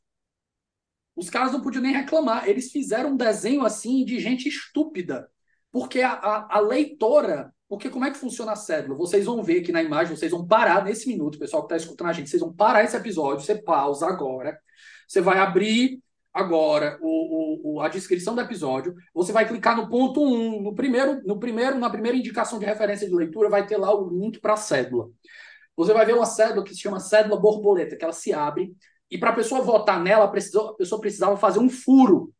Os caras não podiam nem reclamar, eles fizeram um desenho assim de gente estúpida, porque a, a, a leitora porque como é que funciona a cédula? Vocês vão ver aqui na imagem, vocês vão parar nesse minuto, pessoal que está escutando a gente, vocês vão parar esse episódio, você pausa agora, você vai abrir agora o, o, a descrição do episódio, você vai clicar no ponto 1, no primeiro, no primeiro, na primeira indicação de referência de leitura, vai ter lá o link para a cédula. Você vai ver uma cédula que se chama cédula borboleta, que ela se abre, e para a pessoa votar nela, a pessoa precisava fazer um furo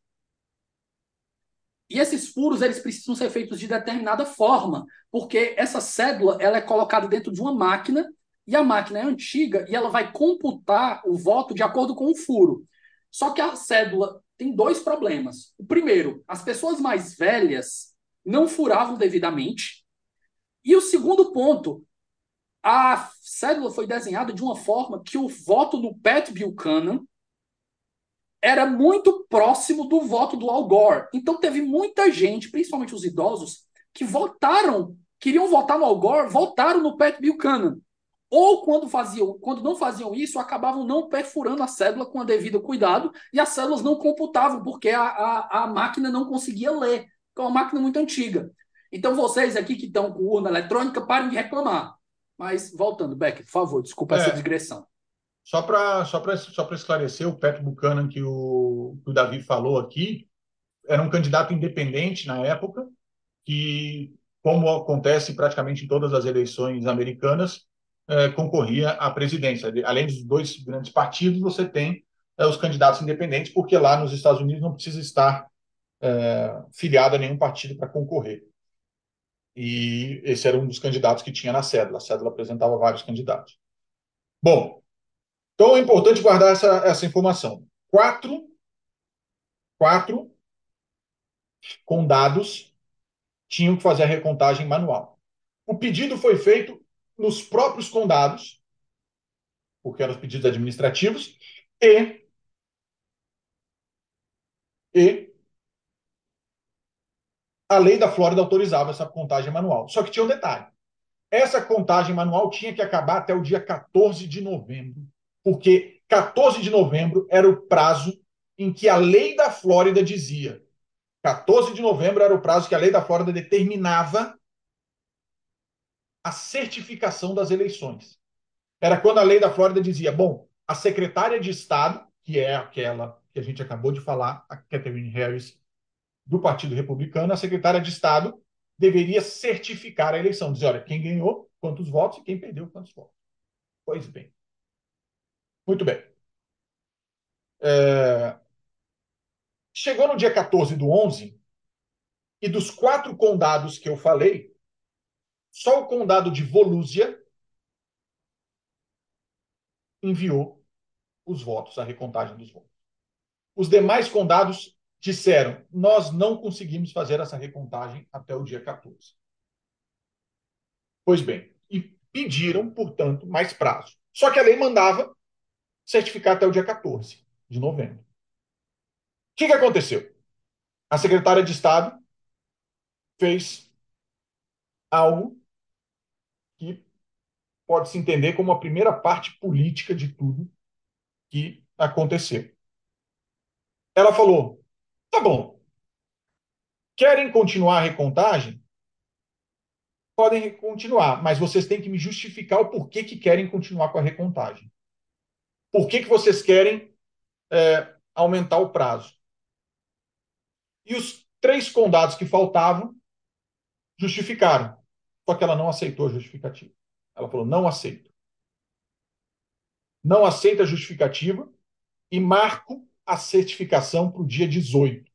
e esses furos eles precisam ser feitos de determinada forma, porque essa cédula ela é colocada dentro de uma máquina e a máquina é antiga e ela vai computar o voto de acordo com o furo. Só que a cédula tem dois problemas. O primeiro, as pessoas mais velhas não furavam devidamente. E o segundo ponto, a cédula foi desenhada de uma forma que o voto do Pat Buchanan era muito próximo do voto do Al Gore. Então teve muita gente, principalmente os idosos, que votaram, queriam votar no Al Gore, votaram no Pat Buchanan. Ou quando faziam, quando não faziam isso, acabavam não perfurando a cédula com a devida cuidado e as células não computavam porque a, a, a máquina não conseguia ler, é uma máquina muito antiga. Então vocês aqui que estão com urna eletrônica, parem de reclamar. Mas voltando, Beck, por favor, desculpa é. essa digressão. Só para só só esclarecer, o Pat Buchanan que o, que o Davi falou aqui, era um candidato independente na época, que, como acontece praticamente em todas as eleições americanas, é, concorria à presidência. Além dos dois grandes partidos, você tem é, os candidatos independentes, porque lá nos Estados Unidos não precisa estar é, filiado a nenhum partido para concorrer. E esse era um dos candidatos que tinha na cédula. A cédula apresentava vários candidatos. Bom, então é importante guardar essa, essa informação. Quatro, quatro condados tinham que fazer a recontagem manual. O pedido foi feito nos próprios condados, porque eram os pedidos administrativos, e, e a lei da Flórida autorizava essa contagem manual. Só que tinha um detalhe. Essa contagem manual tinha que acabar até o dia 14 de novembro, porque 14 de novembro era o prazo em que a lei da Flórida dizia. 14 de novembro era o prazo que a lei da Flórida determinava a certificação das eleições. Era quando a lei da Flórida dizia: bom, a secretária de Estado, que é aquela que a gente acabou de falar, a Catherine Harris, do Partido Republicano, a secretária de Estado deveria certificar a eleição, dizer, olha, quem ganhou, quantos votos, e quem perdeu, quantos votos. Pois bem. Muito bem. É... Chegou no dia 14 do 11, e dos quatro condados que eu falei, só o condado de Volúzia enviou os votos, a recontagem dos votos. Os demais condados disseram: nós não conseguimos fazer essa recontagem até o dia 14. Pois bem, e pediram, portanto, mais prazo. Só que a lei mandava certificar até o dia 14 de novembro. O que, que aconteceu? A secretária de Estado fez algo pode se entender como a primeira parte política de tudo que aconteceu. Ela falou: Tá bom. Querem continuar a recontagem? Podem continuar, mas vocês têm que me justificar o porquê que querem continuar com a recontagem. Por que, que vocês querem é, aumentar o prazo? E os três condados que faltavam justificaram. Só que ela não aceitou a justificativa. Ela falou: não aceito. Não aceita a justificativa e marco a certificação para o dia 18,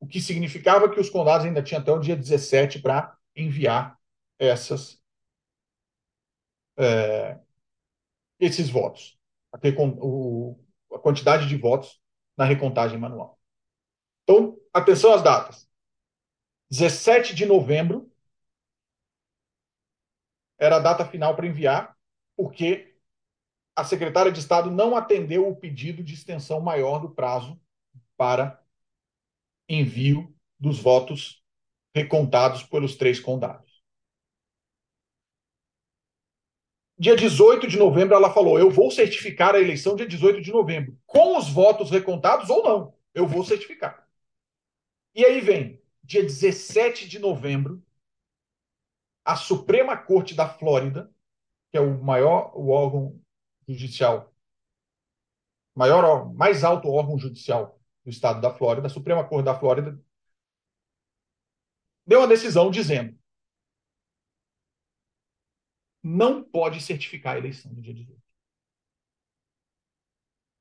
o que significava que os condados ainda tinham até o dia 17 para enviar essas, é, esses votos, a, o, a quantidade de votos na recontagem manual. Então, atenção às datas. 17 de novembro era a data final para enviar, porque a secretária de Estado não atendeu o pedido de extensão maior do prazo para envio dos votos recontados pelos três condados. Dia 18 de novembro, ela falou: Eu vou certificar a eleição dia 18 de novembro, com os votos recontados ou não. Eu vou certificar. E aí vem, dia 17 de novembro, a Suprema Corte da Flórida, que é o maior o órgão judicial, maior, mais alto órgão judicial do estado da Flórida, a Suprema Corte da Flórida, deu uma decisão dizendo não pode certificar a eleição no dia 18.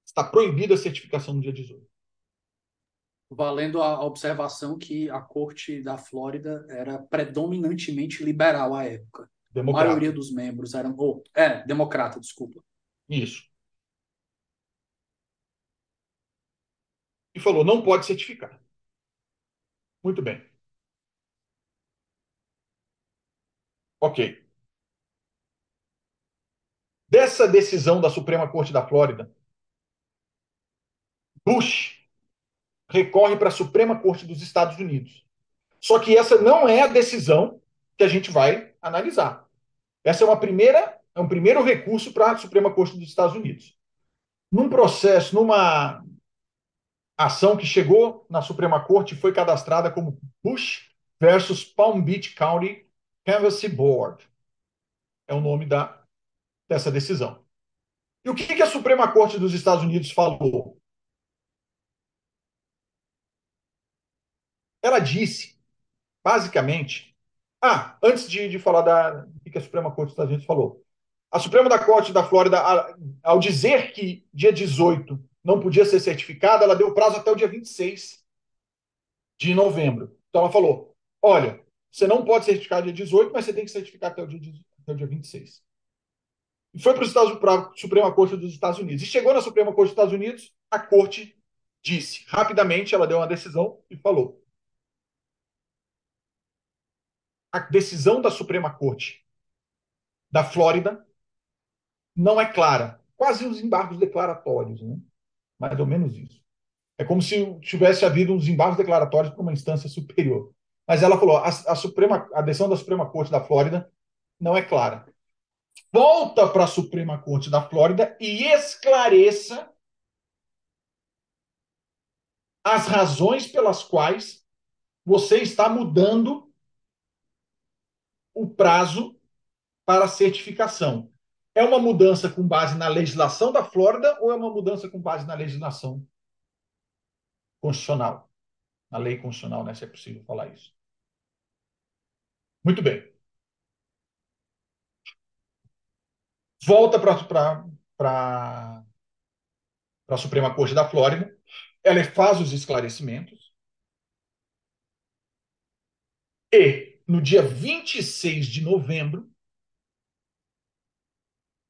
Está proibida a certificação no dia 18. Valendo a observação que a corte da Flórida era predominantemente liberal à época. Democrata. A maioria dos membros eram. Oh, é, democrata, desculpa. Isso. E falou: não pode certificar. Muito bem. Ok. Dessa decisão da Suprema Corte da Flórida, Bush recorre para a Suprema Corte dos Estados Unidos. Só que essa não é a decisão que a gente vai analisar. Essa é uma primeira, é um primeiro recurso para a Suprema Corte dos Estados Unidos. Num processo, numa ação que chegou na Suprema Corte e foi cadastrada como Bush versus Palm Beach County Canvassy Board. É o nome da, dessa decisão. E o que, que a Suprema Corte dos Estados Unidos falou? Ela disse, basicamente. Ah, antes de, de falar da que a Suprema Corte dos Estados Unidos falou. A Suprema da Corte da Flórida, ao dizer que dia 18 não podia ser certificada, ela deu prazo até o dia 26 de novembro. Então ela falou: olha, você não pode certificar dia 18, mas você tem que certificar até o dia, até o dia 26. E foi para a Suprema Corte dos Estados Unidos. E chegou na Suprema Corte dos Estados Unidos, a Corte disse, rapidamente, ela deu uma decisão e falou: a decisão da Suprema Corte da Flórida não é clara. Quase os embargos declaratórios, né? mais ou menos isso. É como se tivesse havido uns embargos declaratórios para uma instância superior. Mas ela falou: a, a, Suprema, a decisão da Suprema Corte da Flórida não é clara. Volta para a Suprema Corte da Flórida e esclareça as razões pelas quais você está mudando o prazo para certificação. É uma mudança com base na legislação da Flórida ou é uma mudança com base na legislação constitucional? Na lei constitucional, né? Se é possível falar isso. Muito bem. Volta para a Suprema Corte da Flórida. Ela faz os esclarecimentos. E no dia 26 de novembro,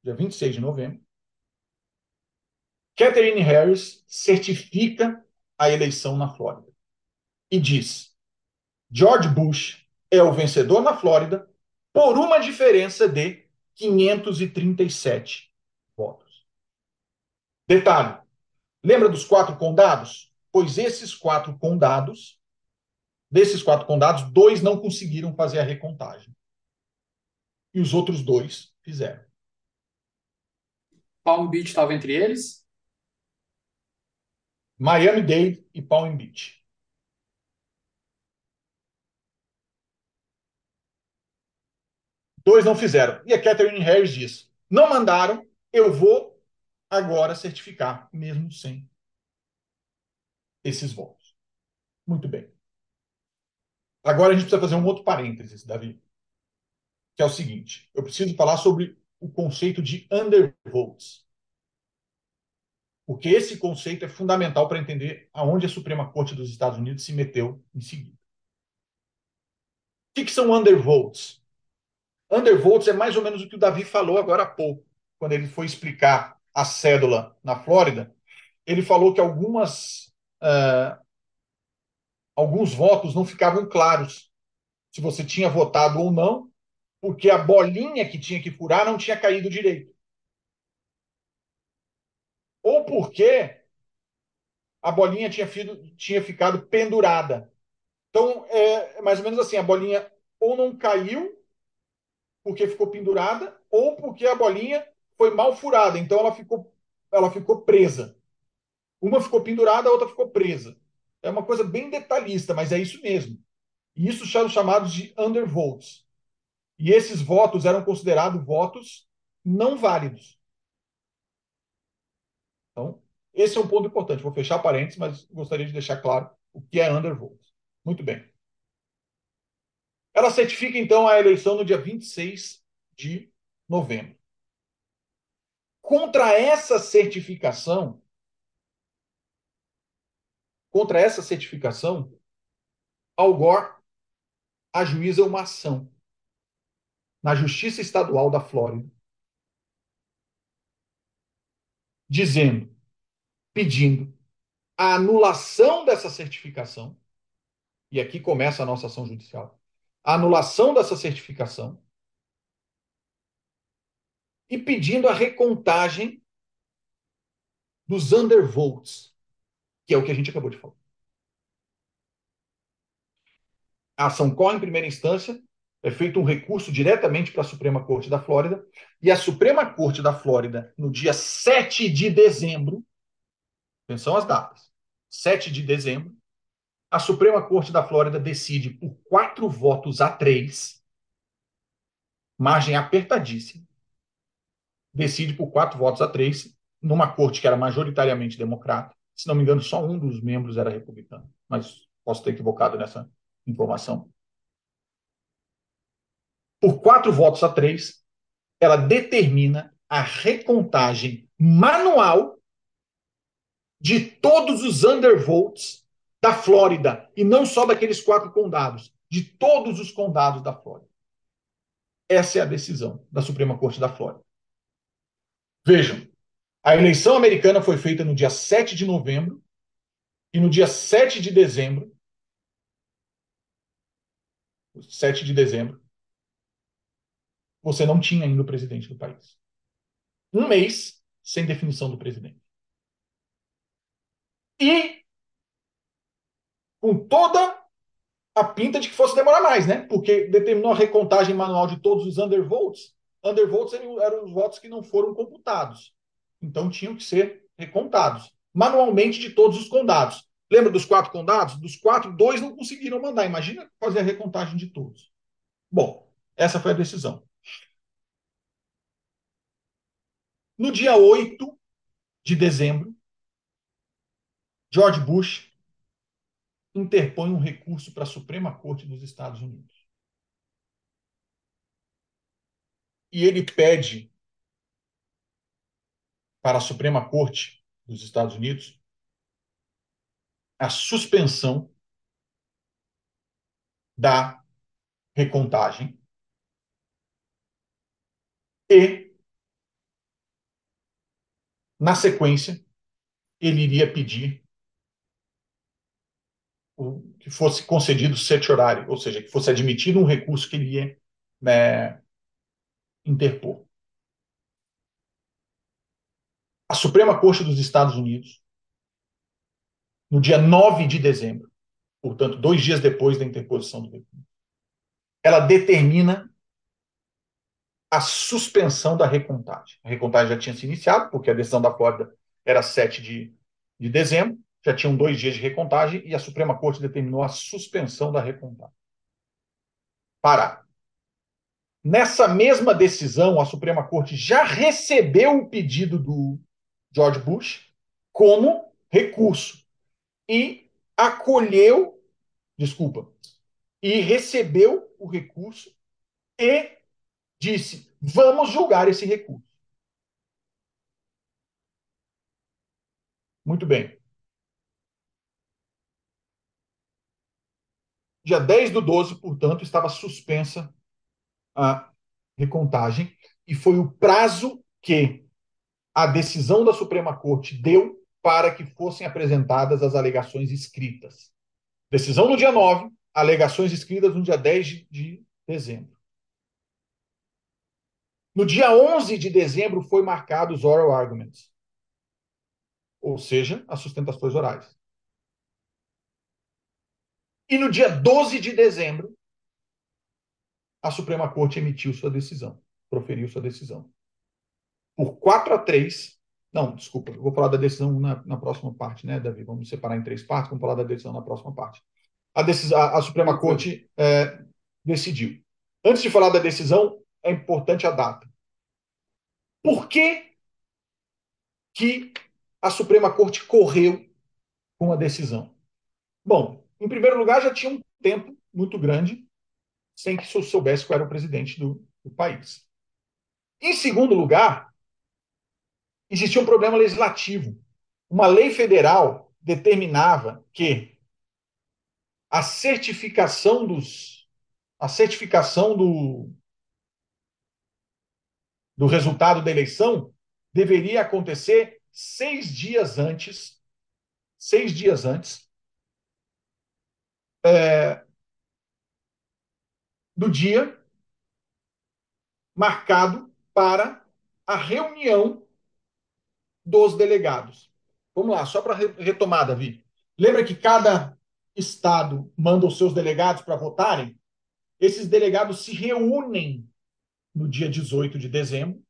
dia 26 de novembro, Catherine Harris certifica a eleição na Flórida e diz: George Bush é o vencedor na Flórida por uma diferença de 537 votos. Detalhe: lembra dos quatro condados? Pois esses quatro condados Desses quatro condados, dois não conseguiram fazer a recontagem. E os outros dois fizeram. Palm Beach estava entre eles? Miami-Dade e Palm Beach. Dois não fizeram. E a Catherine Harris diz: não mandaram, eu vou agora certificar, mesmo sem esses votos. Muito bem. Agora a gente precisa fazer um outro parênteses, Davi, que é o seguinte: eu preciso falar sobre o conceito de undervotes. Porque esse conceito é fundamental para entender aonde a Suprema Corte dos Estados Unidos se meteu em seguida. O que, que são undervotes? Undervotes é mais ou menos o que o Davi falou agora há pouco, quando ele foi explicar a cédula na Flórida. Ele falou que algumas alguns votos não ficavam claros se você tinha votado ou não, porque a bolinha que tinha que furar não tinha caído direito. Ou porque a bolinha tinha, fido, tinha ficado pendurada. Então, é, é mais ou menos assim: a bolinha ou não caiu porque ficou pendurada, ou porque a bolinha foi mal furada, então ela ficou, ela ficou presa. Uma ficou pendurada, a outra ficou presa. É uma coisa bem detalhista, mas é isso mesmo. E isso são chamados de undervotes. E esses votos eram considerados votos não válidos. Então, esse é um ponto importante. Vou fechar parênteses, mas gostaria de deixar claro o que é undervote. Muito bem. Ela certifica, então, a eleição no dia 26 de novembro. Contra essa certificação, Contra essa certificação, Al Gore ajuiza uma ação na Justiça Estadual da Flórida, dizendo, pedindo a anulação dessa certificação, e aqui começa a nossa ação judicial, a anulação dessa certificação, e pedindo a recontagem dos undervotes, que é o que a gente acabou de falar. A ação corre em primeira instância, é feito um recurso diretamente para a Suprema Corte da Flórida, e a Suprema Corte da Flórida, no dia 7 de dezembro, atenção às datas, 7 de dezembro, a Suprema Corte da Flórida decide por quatro votos a três, margem apertadíssima, decide por quatro votos a três, numa corte que era majoritariamente democrata, se não me engano, só um dos membros era republicano, mas posso ter equivocado nessa informação. Por quatro votos a três, ela determina a recontagem manual de todos os undervotes da Flórida, e não só daqueles quatro condados, de todos os condados da Flórida. Essa é a decisão da Suprema Corte da Flórida. Vejam, a eleição americana foi feita no dia 7 de novembro e no dia 7 de dezembro, 7 de dezembro, você não tinha ainda o presidente do país. Um mês sem definição do presidente. E com toda a pinta de que fosse demorar mais, né? Porque determinou a recontagem manual de todos os undervotes. Undervotes eram os votos que não foram computados. Então tinham que ser recontados manualmente de todos os condados. Lembra dos quatro condados? Dos quatro, dois não conseguiram mandar. Imagina fazer a recontagem de todos. Bom, essa foi a decisão. No dia 8 de dezembro, George Bush interpõe um recurso para a Suprema Corte dos Estados Unidos. E ele pede para a Suprema Corte dos Estados Unidos a suspensão da recontagem e na sequência, ele iria pedir que fosse concedido certiorari, ou seja, que fosse admitido um recurso que ele ia né, interpor. A Suprema Corte dos Estados Unidos, no dia 9 de dezembro, portanto, dois dias depois da interposição do recurso, ela determina a suspensão da recontagem. A recontagem já tinha se iniciado, porque a decisão da Flórida era 7 de, de dezembro, já tinham dois dias de recontagem, e a Suprema Corte determinou a suspensão da recontagem. Parar. Nessa mesma decisão, a Suprema Corte já recebeu o pedido do George Bush como recurso e acolheu, desculpa, e recebeu o recurso e disse: vamos julgar esse recurso. Muito bem. Dia 10 do 12, portanto, estava suspensa a recontagem e foi o prazo que a decisão da Suprema Corte deu para que fossem apresentadas as alegações escritas. Decisão no dia 9, alegações escritas no dia 10 de dezembro. No dia 11 de dezembro foi marcado os oral arguments, ou seja, as sustentações orais. E no dia 12 de dezembro, a Suprema Corte emitiu sua decisão, proferiu sua decisão. Por 4 a 3, não, desculpa, eu vou falar da decisão na, na próxima parte, né, Davi? Vamos separar em três partes, vamos falar da decisão na próxima parte. A, decisão, a, a Suprema Corte é, decidiu. Antes de falar da decisão, é importante a data. Por que, que a Suprema Corte correu com a decisão? Bom, em primeiro lugar, já tinha um tempo muito grande sem que soubesse qual era o presidente do, do país. Em segundo lugar, existia um problema legislativo. Uma lei federal determinava que a certificação dos a certificação do, do resultado da eleição deveria acontecer seis dias antes, seis dias antes é, do dia marcado para a reunião dos delegados. Vamos lá, só para retomar, Davi. Lembra que cada estado manda os seus delegados para votarem? Esses delegados se reúnem no dia 18 de dezembro,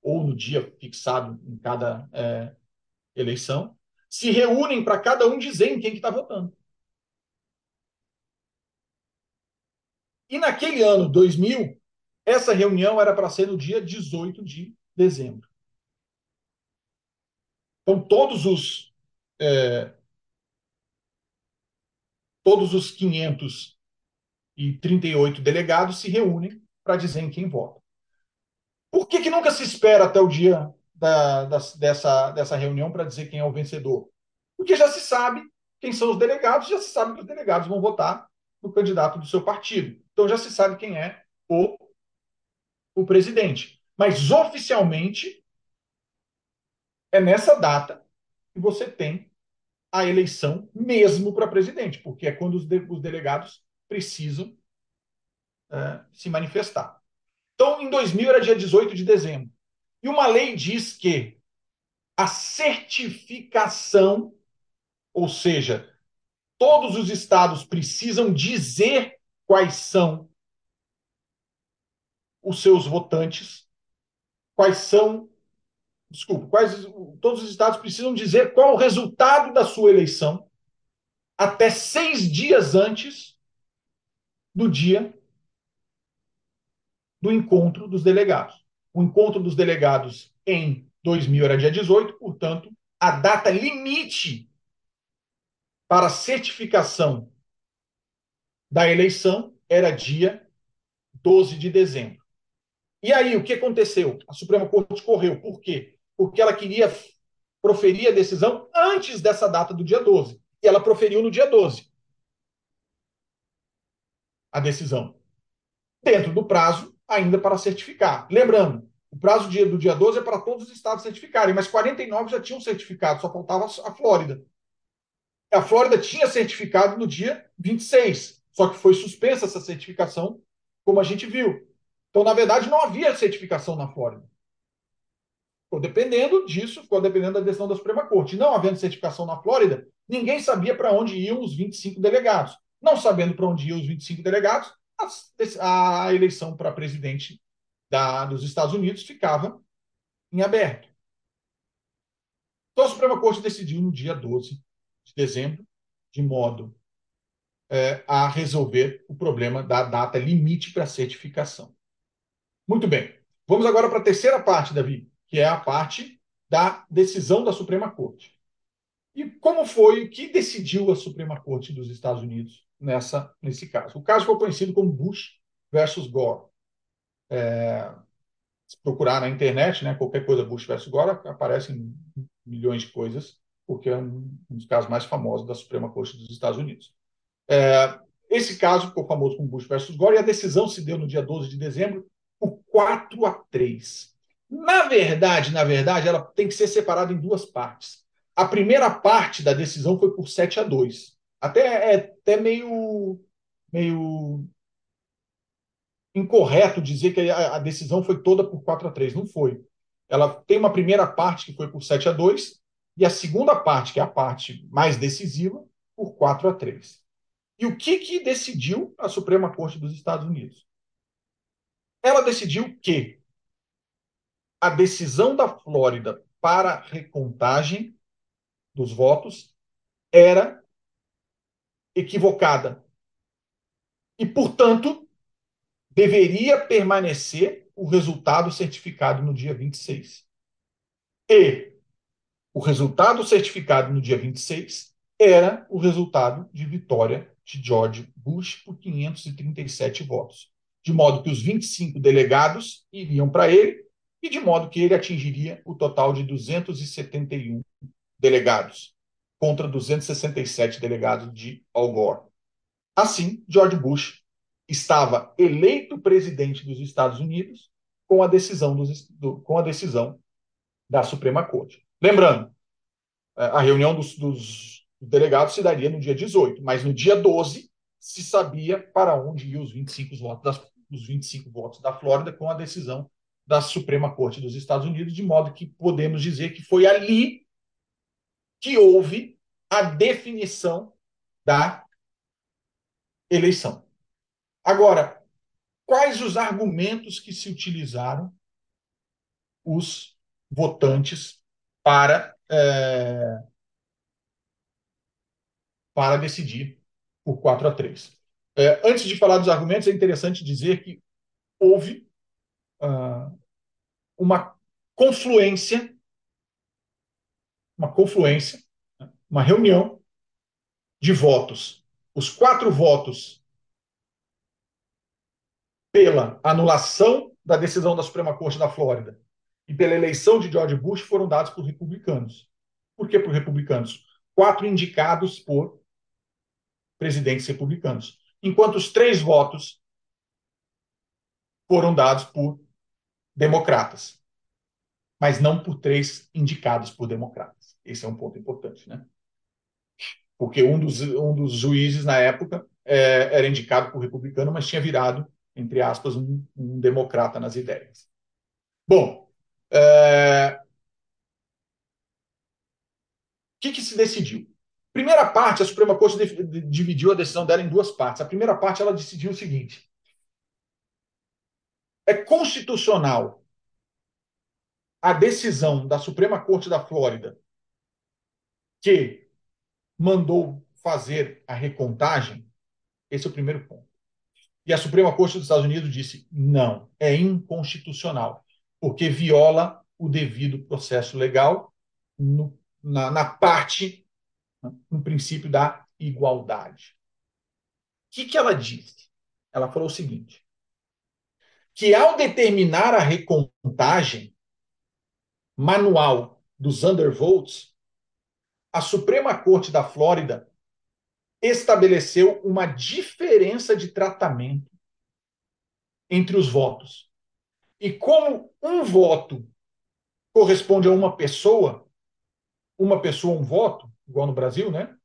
ou no dia fixado em cada é, eleição, se reúnem para cada um dizer em quem está votando. E naquele ano, 2000, essa reunião era para ser no dia 18 de dezembro. Então, todos os, é, todos os 538 delegados se reúnem para dizer em quem vota. Por que, que nunca se espera até o dia da, da, dessa, dessa reunião para dizer quem é o vencedor? Porque já se sabe quem são os delegados, já se sabe que os delegados vão votar no candidato do seu partido. Então já se sabe quem é o, o presidente. Mas oficialmente é nessa data que você tem a eleição mesmo para presidente, porque é quando os, de, os delegados precisam é, se manifestar. Então, em 2000 era dia 18 de dezembro. E uma lei diz que a certificação, ou seja, todos os estados precisam dizer quais são os seus votantes, quais são, desculpa, quais todos os estados precisam dizer qual o resultado da sua eleição até seis dias antes do dia do encontro dos delegados. O encontro dos delegados em 2000 era dia 18, portanto, a data limite para certificação da eleição era dia 12 de dezembro. E aí, o que aconteceu? A Suprema Corte correu. Por quê? Porque ela queria proferir a decisão antes dessa data do dia 12. E ela proferiu no dia 12 a decisão. Dentro do prazo ainda para certificar. Lembrando, o prazo do dia 12 é para todos os estados certificarem, mas 49 já tinham certificado, só faltava a Flórida. A Flórida tinha certificado no dia 26, só que foi suspensa essa certificação, como a gente viu. Então, na verdade, não havia certificação na Flórida. Ficou dependendo disso, ficou dependendo da decisão da Suprema Corte. Não havendo certificação na Flórida, ninguém sabia para onde iam os 25 delegados. Não sabendo para onde iam os 25 delegados, a, a eleição para presidente da, dos Estados Unidos ficava em aberto. Então, a Suprema Corte decidiu no dia 12 de dezembro, de modo é, a resolver o problema da data limite para certificação. Muito bem. Vamos agora para a terceira parte, Davi, que é a parte da decisão da Suprema Corte. E como foi, o que decidiu a Suprema Corte dos Estados Unidos nessa, nesse caso? O caso foi conhecido como Bush versus Gore. É, se procurar na internet, né, qualquer coisa Bush versus Gore, aparecem milhões de coisas, porque é um, um dos casos mais famosos da Suprema Corte dos Estados Unidos. É, esse caso ficou famoso como Bush versus Gore e a decisão se deu no dia 12 de dezembro por 4 a 3. Na verdade, na verdade, ela tem que ser separada em duas partes. A primeira parte da decisão foi por 7 a 2. Até é até meio meio incorreto dizer que a, a decisão foi toda por 4 a 3, não foi. Ela tem uma primeira parte que foi por 7 a 2 e a segunda parte, que é a parte mais decisiva, por 4 a 3. E o que que decidiu a Suprema Corte dos Estados Unidos? Ela decidiu que a decisão da Flórida para recontagem dos votos era equivocada. E, portanto, deveria permanecer o resultado certificado no dia 26. E o resultado certificado no dia 26 era o resultado de vitória de George Bush por 537 votos de modo que os 25 delegados iriam para ele e de modo que ele atingiria o total de 271 delegados contra 267 delegados de Al Gore. Assim, George Bush estava eleito presidente dos Estados Unidos com a decisão, dos, do, com a decisão da Suprema Corte. Lembrando, é, a reunião dos, dos delegados se daria no dia 18, mas no dia 12 se sabia para onde iam os 25 votos das, os 25 votos da Flórida com a decisão da Suprema Corte dos Estados Unidos, de modo que podemos dizer que foi ali que houve a definição da eleição. Agora, quais os argumentos que se utilizaram os votantes para, é, para decidir por 4 a 3? É, antes de falar dos argumentos, é interessante dizer que houve uh, uma confluência, uma confluência, uma reunião de votos os quatro votos pela anulação da decisão da Suprema Corte da Flórida e pela eleição de George Bush foram dados por republicanos. Por que por republicanos? Quatro indicados por presidentes republicanos, enquanto os três votos foram dados por democratas, mas não por três indicados por democratas. Esse é um ponto importante, né? Porque um dos, um dos juízes na época é, era indicado por republicano, mas tinha virado, entre aspas, um, um democrata nas ideias. Bom, é... o que, que se decidiu? Primeira parte, a Suprema Corte dividiu a decisão dela em duas partes. A primeira parte, ela decidiu o seguinte: é constitucional a decisão da Suprema Corte da Flórida que mandou fazer a recontagem? Esse é o primeiro ponto. E a Suprema Corte dos Estados Unidos disse: não, é inconstitucional, porque viola o devido processo legal no, na, na parte, no princípio da igualdade. O que, que ela disse? Ela falou o seguinte: que ao determinar a recontagem manual dos undervotes, a Suprema Corte da Flórida estabeleceu uma diferença de tratamento entre os votos. E como um voto corresponde a uma pessoa, uma pessoa, um voto, igual no Brasil, né?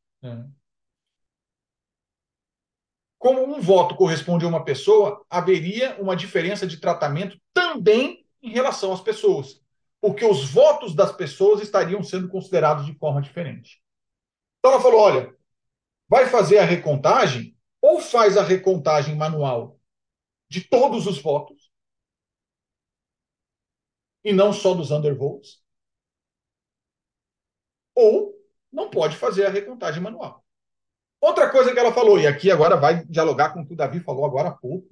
Como um voto corresponde a uma pessoa, haveria uma diferença de tratamento também em relação às pessoas, porque os votos das pessoas estariam sendo considerados de forma diferente. Então ela falou: olha, vai fazer a recontagem, ou faz a recontagem manual de todos os votos, e não só dos undervotes, ou não pode fazer a recontagem manual. Outra coisa que ela falou, e aqui agora vai dialogar com o que o Davi falou agora há pouco,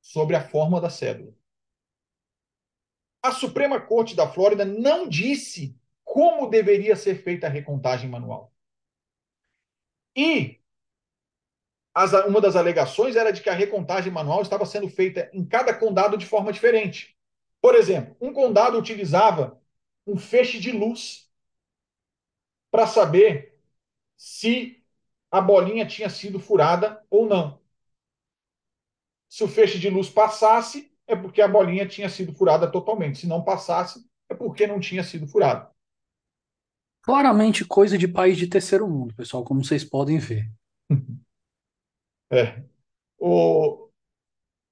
sobre a forma da cédula. A Suprema Corte da Flórida não disse como deveria ser feita a recontagem manual. E as, uma das alegações era de que a recontagem manual estava sendo feita em cada condado de forma diferente. Por exemplo, um condado utilizava um feixe de luz para saber se a bolinha tinha sido furada ou não. Se o feixe de luz passasse, é porque a bolinha tinha sido furada totalmente. Se não passasse, é porque não tinha sido furada. Claramente coisa de país de terceiro mundo, pessoal, como vocês podem ver. [laughs] É. O...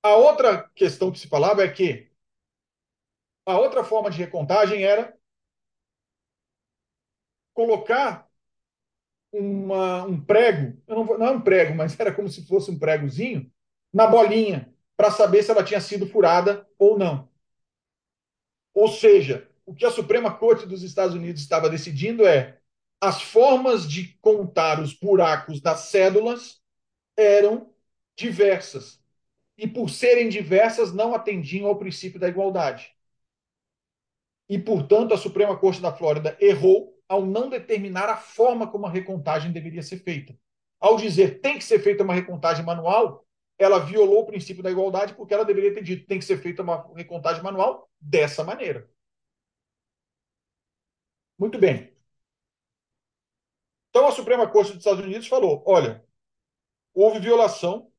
A outra questão que se falava é que a outra forma de recontagem era colocar uma, um prego, não, não é um prego, mas era como se fosse um pregozinho, na bolinha, para saber se ela tinha sido furada ou não. Ou seja, o que a Suprema Corte dos Estados Unidos estava decidindo é as formas de contar os buracos das cédulas eram diversas. E por serem diversas, não atendiam ao princípio da igualdade. E, portanto, a Suprema Corte da Flórida errou ao não determinar a forma como a recontagem deveria ser feita. Ao dizer tem que ser feita uma recontagem manual, ela violou o princípio da igualdade porque ela deveria ter dito tem que ser feita uma recontagem manual dessa maneira. Muito bem. Então a Suprema Corte dos Estados Unidos falou: olha, houve violação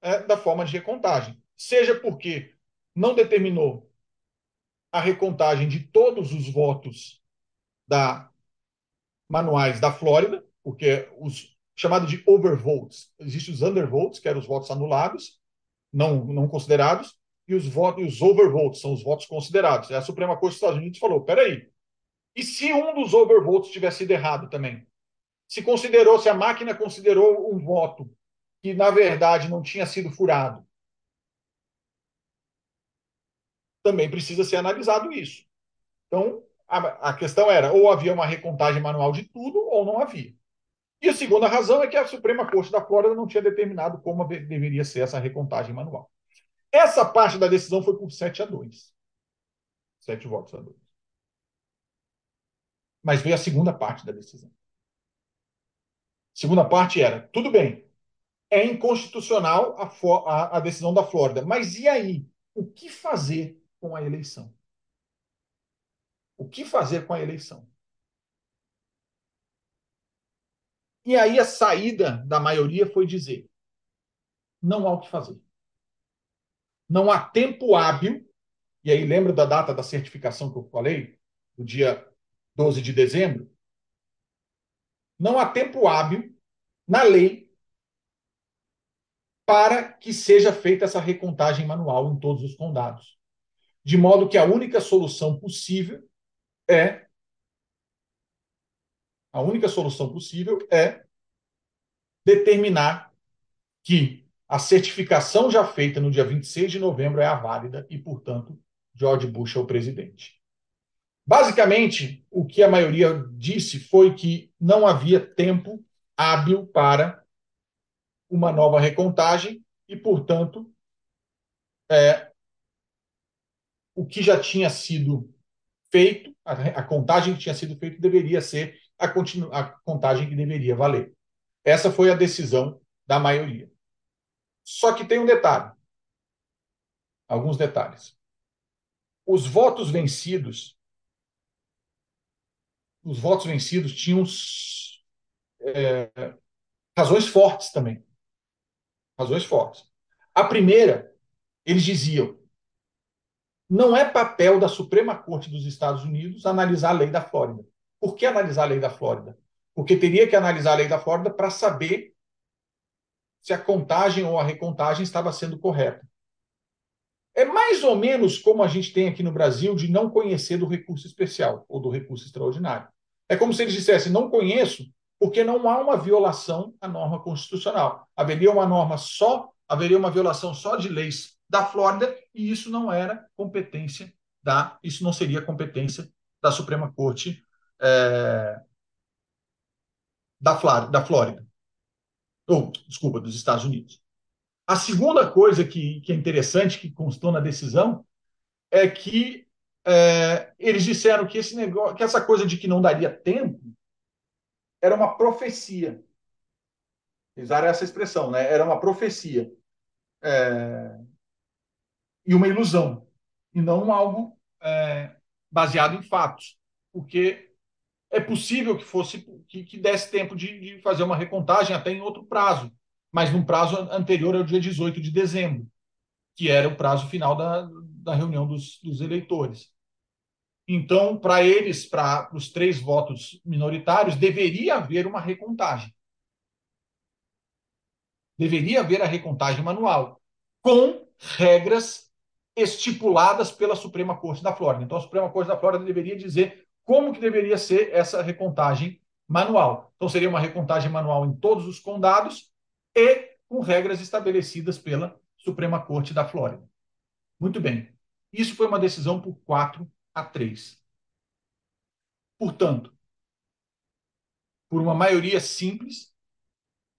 é, da forma de recontagem, seja porque não determinou a recontagem de todos os votos da manuais da Flórida, porque os chamados de overvotes, existem os undervotes, que eram os votos anulados, não, não considerados, e os votos, os overvotes são os votos considerados. E a Suprema Corte dos Estados Unidos falou: peraí, e se um dos overvotes tivesse sido errado também? Se considerou, se a máquina considerou um voto que na verdade não tinha sido furado, também precisa ser analisado isso. Então, a, a questão era ou havia uma recontagem manual de tudo ou não havia. E a segunda razão é que a Suprema Corte da Flórida não tinha determinado como deveria ser essa recontagem manual. Essa parte da decisão foi por 7 a 2. 7 votos a 2. Mas veio a segunda parte da decisão. A segunda parte era: tudo bem, é inconstitucional a, a, a decisão da Flórida. Mas e aí? O que fazer com a eleição? O que fazer com a eleição? E aí a saída da maioria foi dizer: não há o que fazer. Não há tempo hábil. E aí lembra da data da certificação que eu falei? O dia 12 de dezembro? Não há tempo hábil na lei para que seja feita essa recontagem manual em todos os condados. De modo que a única solução possível é a única solução possível é determinar que a certificação já feita no dia 26 de novembro é a válida e, portanto, George Bush é o presidente. Basicamente, o que a maioria disse foi que não havia tempo hábil para uma nova recontagem e, portanto, é, o que já tinha sido feito, a, a contagem que tinha sido feita deveria ser a, continu, a contagem que deveria valer. Essa foi a decisão da maioria. Só que tem um detalhe. Alguns detalhes. Os votos vencidos, os votos vencidos tinham é, razões fortes também. Razões fortes. A primeira, eles diziam: não é papel da Suprema Corte dos Estados Unidos analisar a lei da Flórida. Por que analisar a lei da Flórida? Porque teria que analisar a lei da Flórida para saber se a contagem ou a recontagem estava sendo correta. É mais ou menos como a gente tem aqui no Brasil de não conhecer do recurso especial ou do recurso extraordinário. É como se eles dissessem: não conheço, porque não há uma violação à norma constitucional. Haveria uma norma só, haveria uma violação só de leis da Flórida e isso não era competência da, isso não seria competência da Suprema Corte é, da, da Flórida. Ou, desculpa, dos Estados Unidos. A segunda coisa que, que é interessante, que constou na decisão, é que é, eles disseram que esse negócio, que essa coisa de que não daria tempo era uma profecia. Usaram essa expressão, né? Era uma profecia é, e uma ilusão, e não algo é, baseado em fatos, porque é possível que fosse que, que desse tempo de, de, fazer uma recontagem até em outro prazo, mas num prazo anterior ao dia 18 de dezembro, que era o prazo final da, da reunião dos, dos eleitores. Então, para eles, para os três votos minoritários, deveria haver uma recontagem. Deveria haver a recontagem manual, com regras estipuladas pela Suprema Corte da Flórida. Então, a Suprema Corte da Flórida deveria dizer como que deveria ser essa recontagem manual. Então, seria uma recontagem manual em todos os condados e com regras estabelecidas pela Suprema Corte da Flórida. Muito bem. Isso foi uma decisão por 4 a 3. Portanto, por uma maioria simples,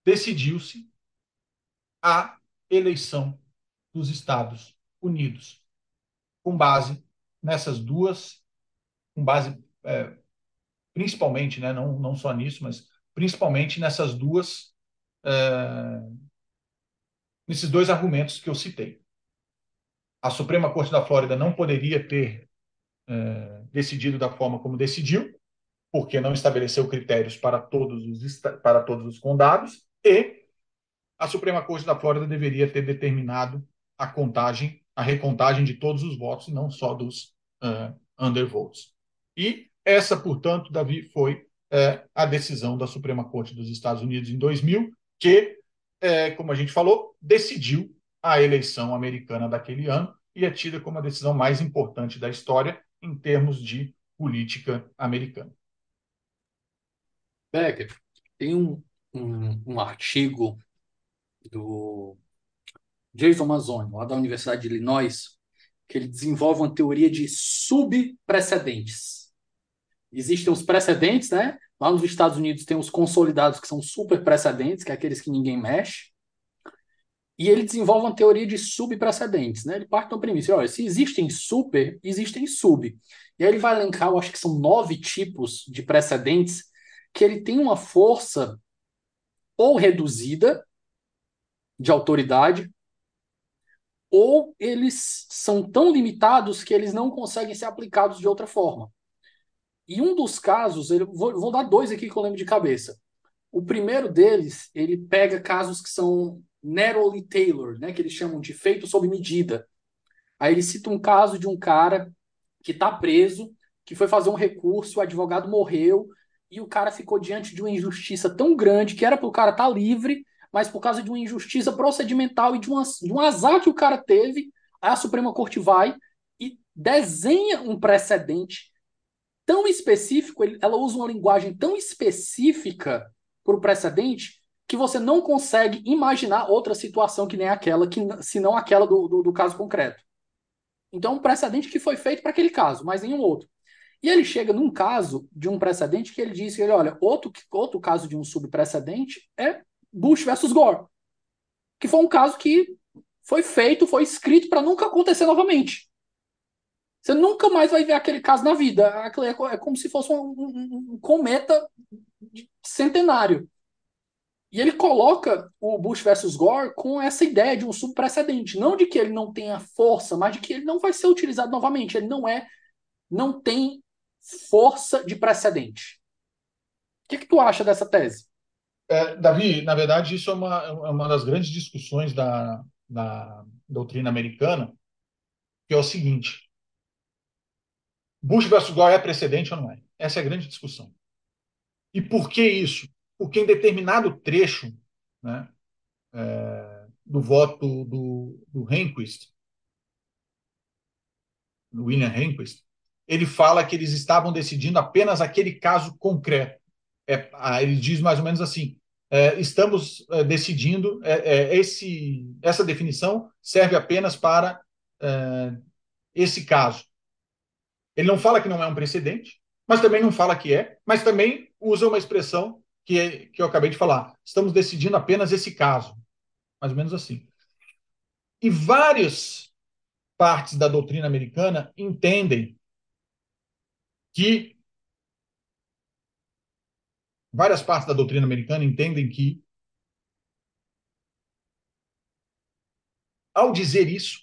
decidiu-se a eleição dos Estados Unidos, com base nessas duas, com base é, principalmente, né, não, não só nisso, mas principalmente nessas duas, é, nesses dois argumentos que eu citei. A Suprema Corte da Flórida não poderia ter é, decidido da forma como decidiu, porque não estabeleceu critérios para todos os, para todos os condados, e a Suprema Corte da Flórida deveria ter determinado a contagem, a recontagem de todos os votos, não só dos uh, undervotes. E essa, portanto, Davi, foi é, a decisão da Suprema Corte dos Estados Unidos em 2000, que, é, como a gente falou, decidiu a eleição americana daquele ano e é tida como a decisão mais importante da história em termos de política americana. Becker, tem um, um, um artigo do Jason Mazzoni, lá da Universidade de Illinois, que ele desenvolve uma teoria de subprecedentes existem os precedentes, né? Lá nos Estados Unidos tem os consolidados que são super precedentes, que é aqueles que ninguém mexe. E ele desenvolve uma teoria de subprecedentes, né? Ele parte da premissa, olha, se existem super, existem sub. E aí ele vai elencar, eu acho que são nove tipos de precedentes que ele tem uma força ou reduzida de autoridade, ou eles são tão limitados que eles não conseguem ser aplicados de outra forma. E um dos casos, vou, vou dar dois aqui que eu lembro de cabeça. O primeiro deles, ele pega casos que são narrowly tailored, né, que eles chamam de feito sob medida. Aí ele cita um caso de um cara que está preso, que foi fazer um recurso, o advogado morreu e o cara ficou diante de uma injustiça tão grande que era para o cara estar tá livre, mas por causa de uma injustiça procedimental e de, uma, de um azar que o cara teve, a Suprema Corte vai e desenha um precedente tão específico, ela usa uma linguagem tão específica para o precedente que você não consegue imaginar outra situação que nem aquela, que, senão aquela do, do, do caso concreto. Então, um precedente que foi feito para aquele caso, mas nenhum outro. E ele chega num caso de um precedente que ele diz que ele, olha, outro, outro caso de um subprecedente é Bush versus Gore, que foi um caso que foi feito, foi escrito para nunca acontecer novamente. Você nunca mais vai ver aquele caso na vida. É, é como se fosse um, um, um cometa centenário. E ele coloca o Bush versus Gore com essa ideia de um subprecedente, não de que ele não tenha força, mas de que ele não vai ser utilizado novamente. Ele não é, não tem força de precedente. O que, que tu acha dessa tese? É, Davi, na verdade, isso é uma, é uma das grandes discussões da, da doutrina americana, que é o seguinte: Bush versus Gore é precedente ou não é? Essa é a grande discussão. E por que isso? Porque em determinado trecho né, é, do voto do, do Rehnquist, do William Rehnquist, ele fala que eles estavam decidindo apenas aquele caso concreto. É, ele diz mais ou menos assim: é, estamos é, decidindo, é, é, esse, essa definição serve apenas para é, esse caso. Ele não fala que não é um precedente, mas também não fala que é, mas também usa uma expressão que, que eu acabei de falar. Estamos decidindo apenas esse caso. Mais ou menos assim. E várias partes da doutrina americana entendem que várias partes da doutrina americana entendem que, ao dizer isso,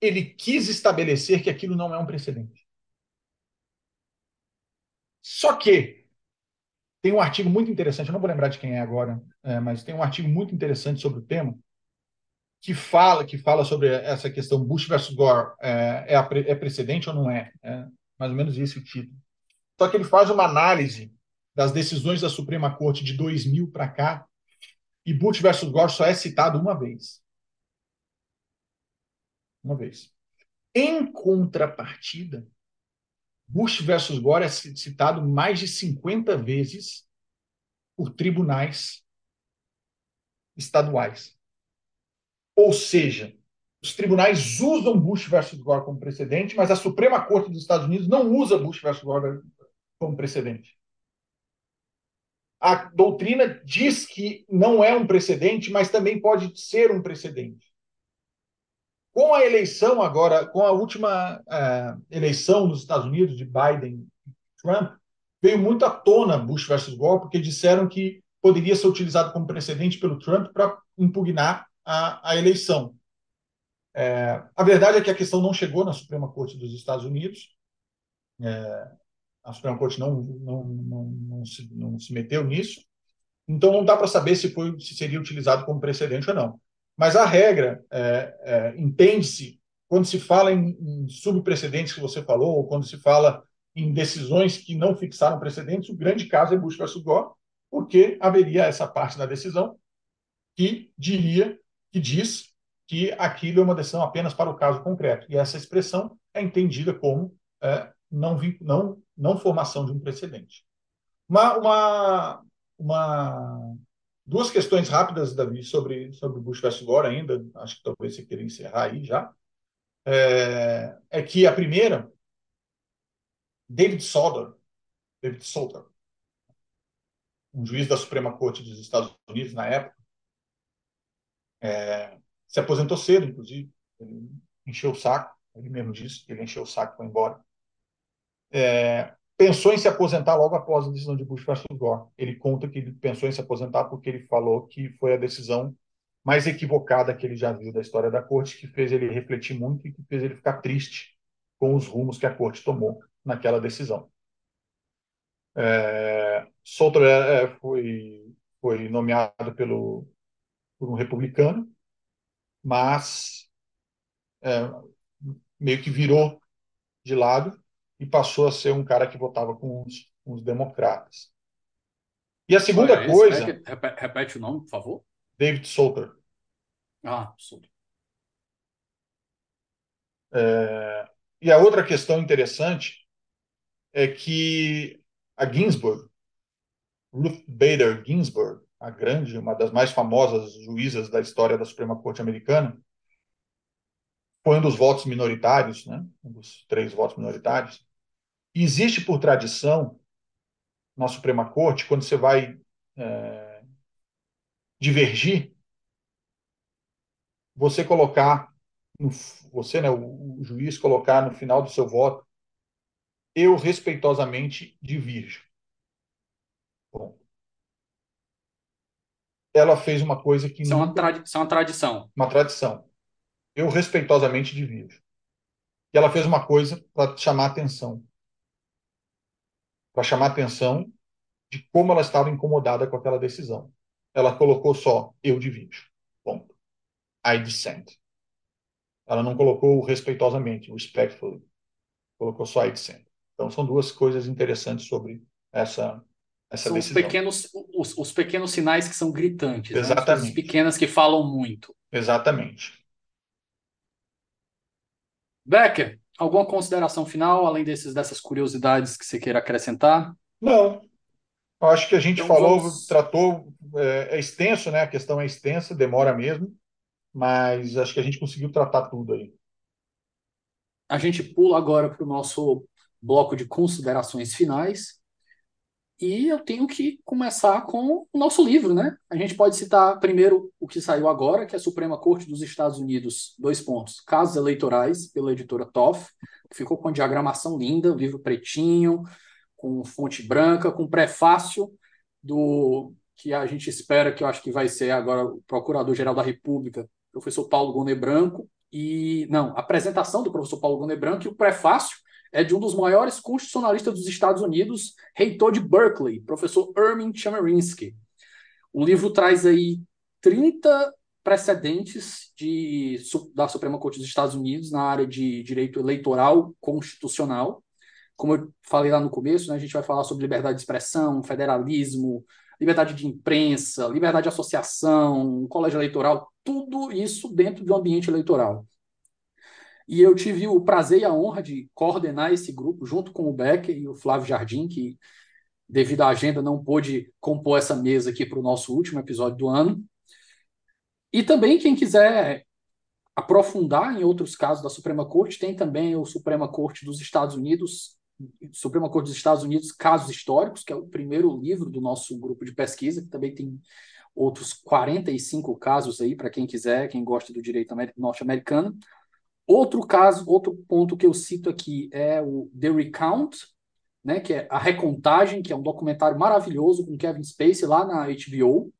ele quis estabelecer que aquilo não é um precedente. Só que tem um artigo muito interessante, eu não vou lembrar de quem é agora, é, mas tem um artigo muito interessante sobre o tema que fala que fala sobre essa questão Bush versus Gore é, é, é precedente ou não é? é mais ou menos esse o título. Só que ele faz uma análise das decisões da Suprema Corte de 2000 para cá, e Bush versus Gore só é citado uma vez. Uma vez. Em contrapartida, Bush versus Gore é citado mais de 50 vezes por tribunais estaduais. Ou seja, os tribunais usam Bush versus Gore como precedente, mas a Suprema Corte dos Estados Unidos não usa Bush versus Gore como precedente a doutrina diz que não é um precedente, mas também pode ser um precedente. Com a eleição agora, com a última uh, eleição nos Estados Unidos de Biden e Trump, veio muito à tona Bush versus Gore, porque disseram que poderia ser utilizado como precedente pelo Trump para impugnar a, a eleição. É, a verdade é que a questão não chegou na Suprema Corte dos Estados Unidos. É, a Suprema Corte não, não, não, não, se, não se meteu nisso. Então, não dá para saber se, foi, se seria utilizado como precedente ou não. Mas a regra é, é, entende-se quando se fala em, em subprecedentes que você falou, ou quando se fala em decisões que não fixaram precedentes, o grande caso é Bush versus Gore, porque haveria essa parte da decisão que diria, que diz que aquilo é uma decisão apenas para o caso concreto. E essa expressão é entendida como é, não, não, não formação de um precedente. Uma, uma, uma, duas questões rápidas, Davi, sobre, sobre Bush versus Gore ainda, acho que talvez você queira encerrar aí já, é, é que a primeira, David Soder, David Soder, um juiz da Suprema Corte dos Estados Unidos na época, é, se aposentou cedo, inclusive, ele encheu o saco, ele mesmo disse que ele encheu o saco e foi embora é, pensou em se aposentar logo após a decisão de Bush versus Gore. Ele conta que ele pensou em se aposentar porque ele falou que foi a decisão mais equivocada que ele já viu da história da corte, que fez ele refletir muito e que fez ele ficar triste com os rumos que a corte tomou naquela decisão. É, Souter é, foi, foi nomeado pelo, por um republicano, mas é, meio que virou de lado e passou a ser um cara que votava com os, com os democratas. E a segunda Olha, coisa, repete, repete o nome, por favor. David Souter. Ah, sobre. É, e a outra questão interessante é que a Ginsburg, Ruth Bader Ginsburg, a grande, uma das mais famosas juízas da história da Suprema Corte Americana, um dos votos minoritários, né? dos três votos minoritários. Existe por tradição na Suprema Corte, quando você vai é, divergir, você colocar, você, né, o, o juiz, colocar no final do seu voto, eu respeitosamente divirjo. Bom, ela fez uma coisa que Isso é uma, tradi isso é uma tradição. uma tradição. Eu respeitosamente divirjo. E ela fez uma coisa para chamar atenção. Para chamar atenção de como ela estava incomodada com aquela decisão. Ela colocou só eu divirjo. Ponto. I dissent. Ela não colocou respeitosamente, respectfully. Colocou só I dissent. Então são duas coisas interessantes sobre essa essa São os decisão. pequenos, os, os pequenos sinais que são gritantes, né? As Exatamente. pequenas que falam muito. Exatamente. Becker, alguma consideração final, além desses, dessas curiosidades que você queira acrescentar? Não. Acho que a gente Então falou, vamos- tratou, é, é extenso, né? A questão é extensa, demora mesmo, mas acho que a gente conseguiu tratar tudo aí. A gente pula agora para o nosso bloco de considerações finais. E eu tenho que começar com o nosso livro, né? A gente pode citar primeiro o que saiu agora, que é a Suprema Corte dos Estados Unidos, dois pontos, Casos Eleitorais, pela editora Toff, que ficou com diagramação linda, livro pretinho, com fonte branca, com prefácio do que a gente espera, que eu acho que vai ser agora o Procurador-Geral da República, professor Paulo Gonet Branco, e, não, a apresentação do professor Paulo Gonet Branco e o prefácio é de um dos maiores constitucionalistas dos Estados Unidos, reitor de Berkeley, professor Erwin Chemerinsky. O livro traz aí 30 precedentes de, da Suprema Corte dos Estados Unidos na área de direito eleitoral constitucional. Como eu falei lá no começo, né, a gente vai falar sobre liberdade de expressão, federalismo, liberdade de imprensa, liberdade de associação, colégio eleitoral, tudo isso dentro do ambiente eleitoral. E eu tive o prazer e a honra de coordenar esse grupo junto com o Becker e o Flávio Jardim, que, devido à agenda, não pôde compor essa mesa aqui para o nosso último episódio do ano. E também, quem quiser aprofundar em outros casos da Suprema Corte, tem também o Suprema Corte dos Estados Unidos, Suprema Corte dos Estados Unidos, Casos Históricos, que é o primeiro livro do nosso grupo de pesquisa, que também tem outros 45 casos aí, para quem quiser, quem gosta do direito norte-americano. Outro caso, outro ponto que eu cito aqui é o The Recount, né, que é a recontagem, que é um documentário maravilhoso com Kevin Spacey lá na HBO.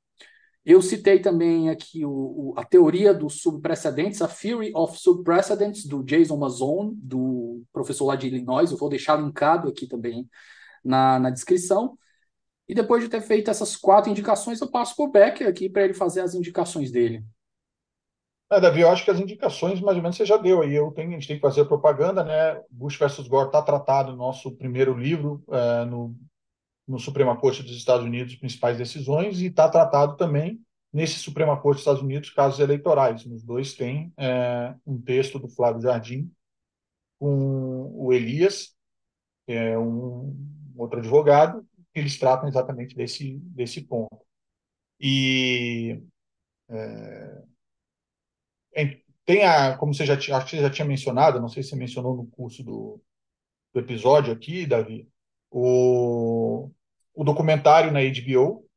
Eu citei também aqui o, o, a teoria dos subprecedentes, a Theory of Subprecedents, do Jason Mazzone, do professor lá de Illinois. Eu vou deixar linkado aqui também na, na descrição. E depois de ter feito essas quatro indicações, eu passo para o Becker aqui para ele fazer as indicações dele. É, Davi, eu acho que as indicações, mais ou menos, você já deu aí. Eu tenho, a gente tem que fazer propaganda, né? Bush versus Gore está tratado no nosso primeiro livro, é, no, no Suprema Corte dos Estados Unidos, principais decisões, e está tratado também nesse Suprema Corte dos Estados Unidos, casos eleitorais. Nos dois tem é, um texto do Flávio Jardim com o Elias, que é um outro advogado, que eles tratam exatamente desse, desse ponto. E é, tem a, como você já tinha, acho que você já tinha mencionado, não sei se você mencionou no curso do, do episódio aqui, Davi, o, o documentário na HBO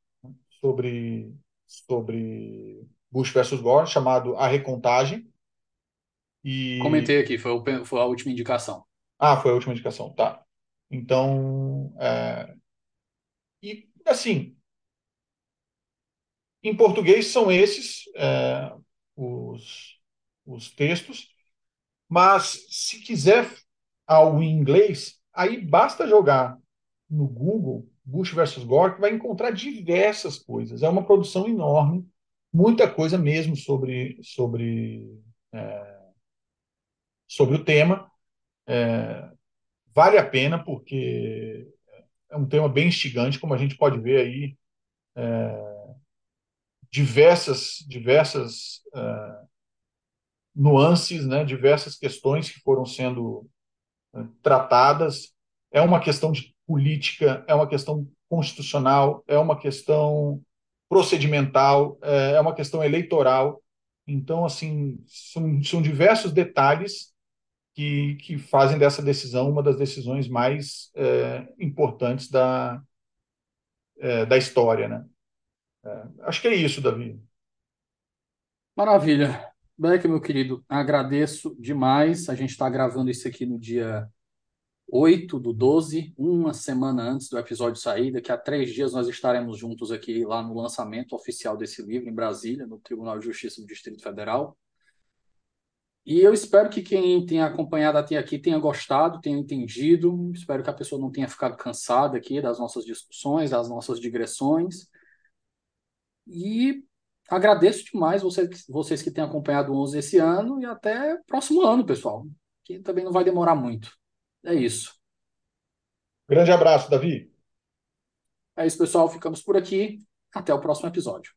sobre, sobre Bush versus Gore, chamado A Recontagem. E... Comentei aqui, foi, o, foi a última indicação. Ah, foi a última indicação, tá. Então, é... e assim, Em português são esses é, os, os textos, mas se quiser algo em inglês, aí basta jogar no Google Bush versus Gore, que vai encontrar diversas coisas. É uma produção enorme, muita coisa mesmo sobre, sobre, é, sobre o tema. É, vale a pena, porque é um tema bem instigante, como a gente pode ver aí. É, diversas, diversas uh, nuances, né, diversas questões que foram sendo uh, tratadas. É uma questão de política, é uma questão constitucional, é uma questão procedimental, é, é uma questão eleitoral. Então, assim, são, são diversos detalhes que, que fazem dessa decisão uma das decisões mais é, importantes da, é, da história, né? É, acho que é isso, Davi. Maravilha. Beck, meu querido, agradeço demais. A gente está gravando isso aqui no dia 8 do 12, uma semana antes do episódio sair. Daqui a três dias nós estaremos juntos aqui lá no lançamento oficial desse livro em Brasília, no Tribunal de Justiça do Distrito Federal. E eu espero que quem tenha acompanhado até aqui tenha gostado, tenha entendido. Espero que a pessoa não tenha ficado cansada aqui das nossas discussões, das nossas digressões. E agradeço demais vocês, vocês que têm acompanhado o 11 esse ano e até próximo ano, pessoal, que também não vai demorar muito. É isso. Grande abraço, Davi. É isso, pessoal. Ficamos por aqui. Até o próximo episódio.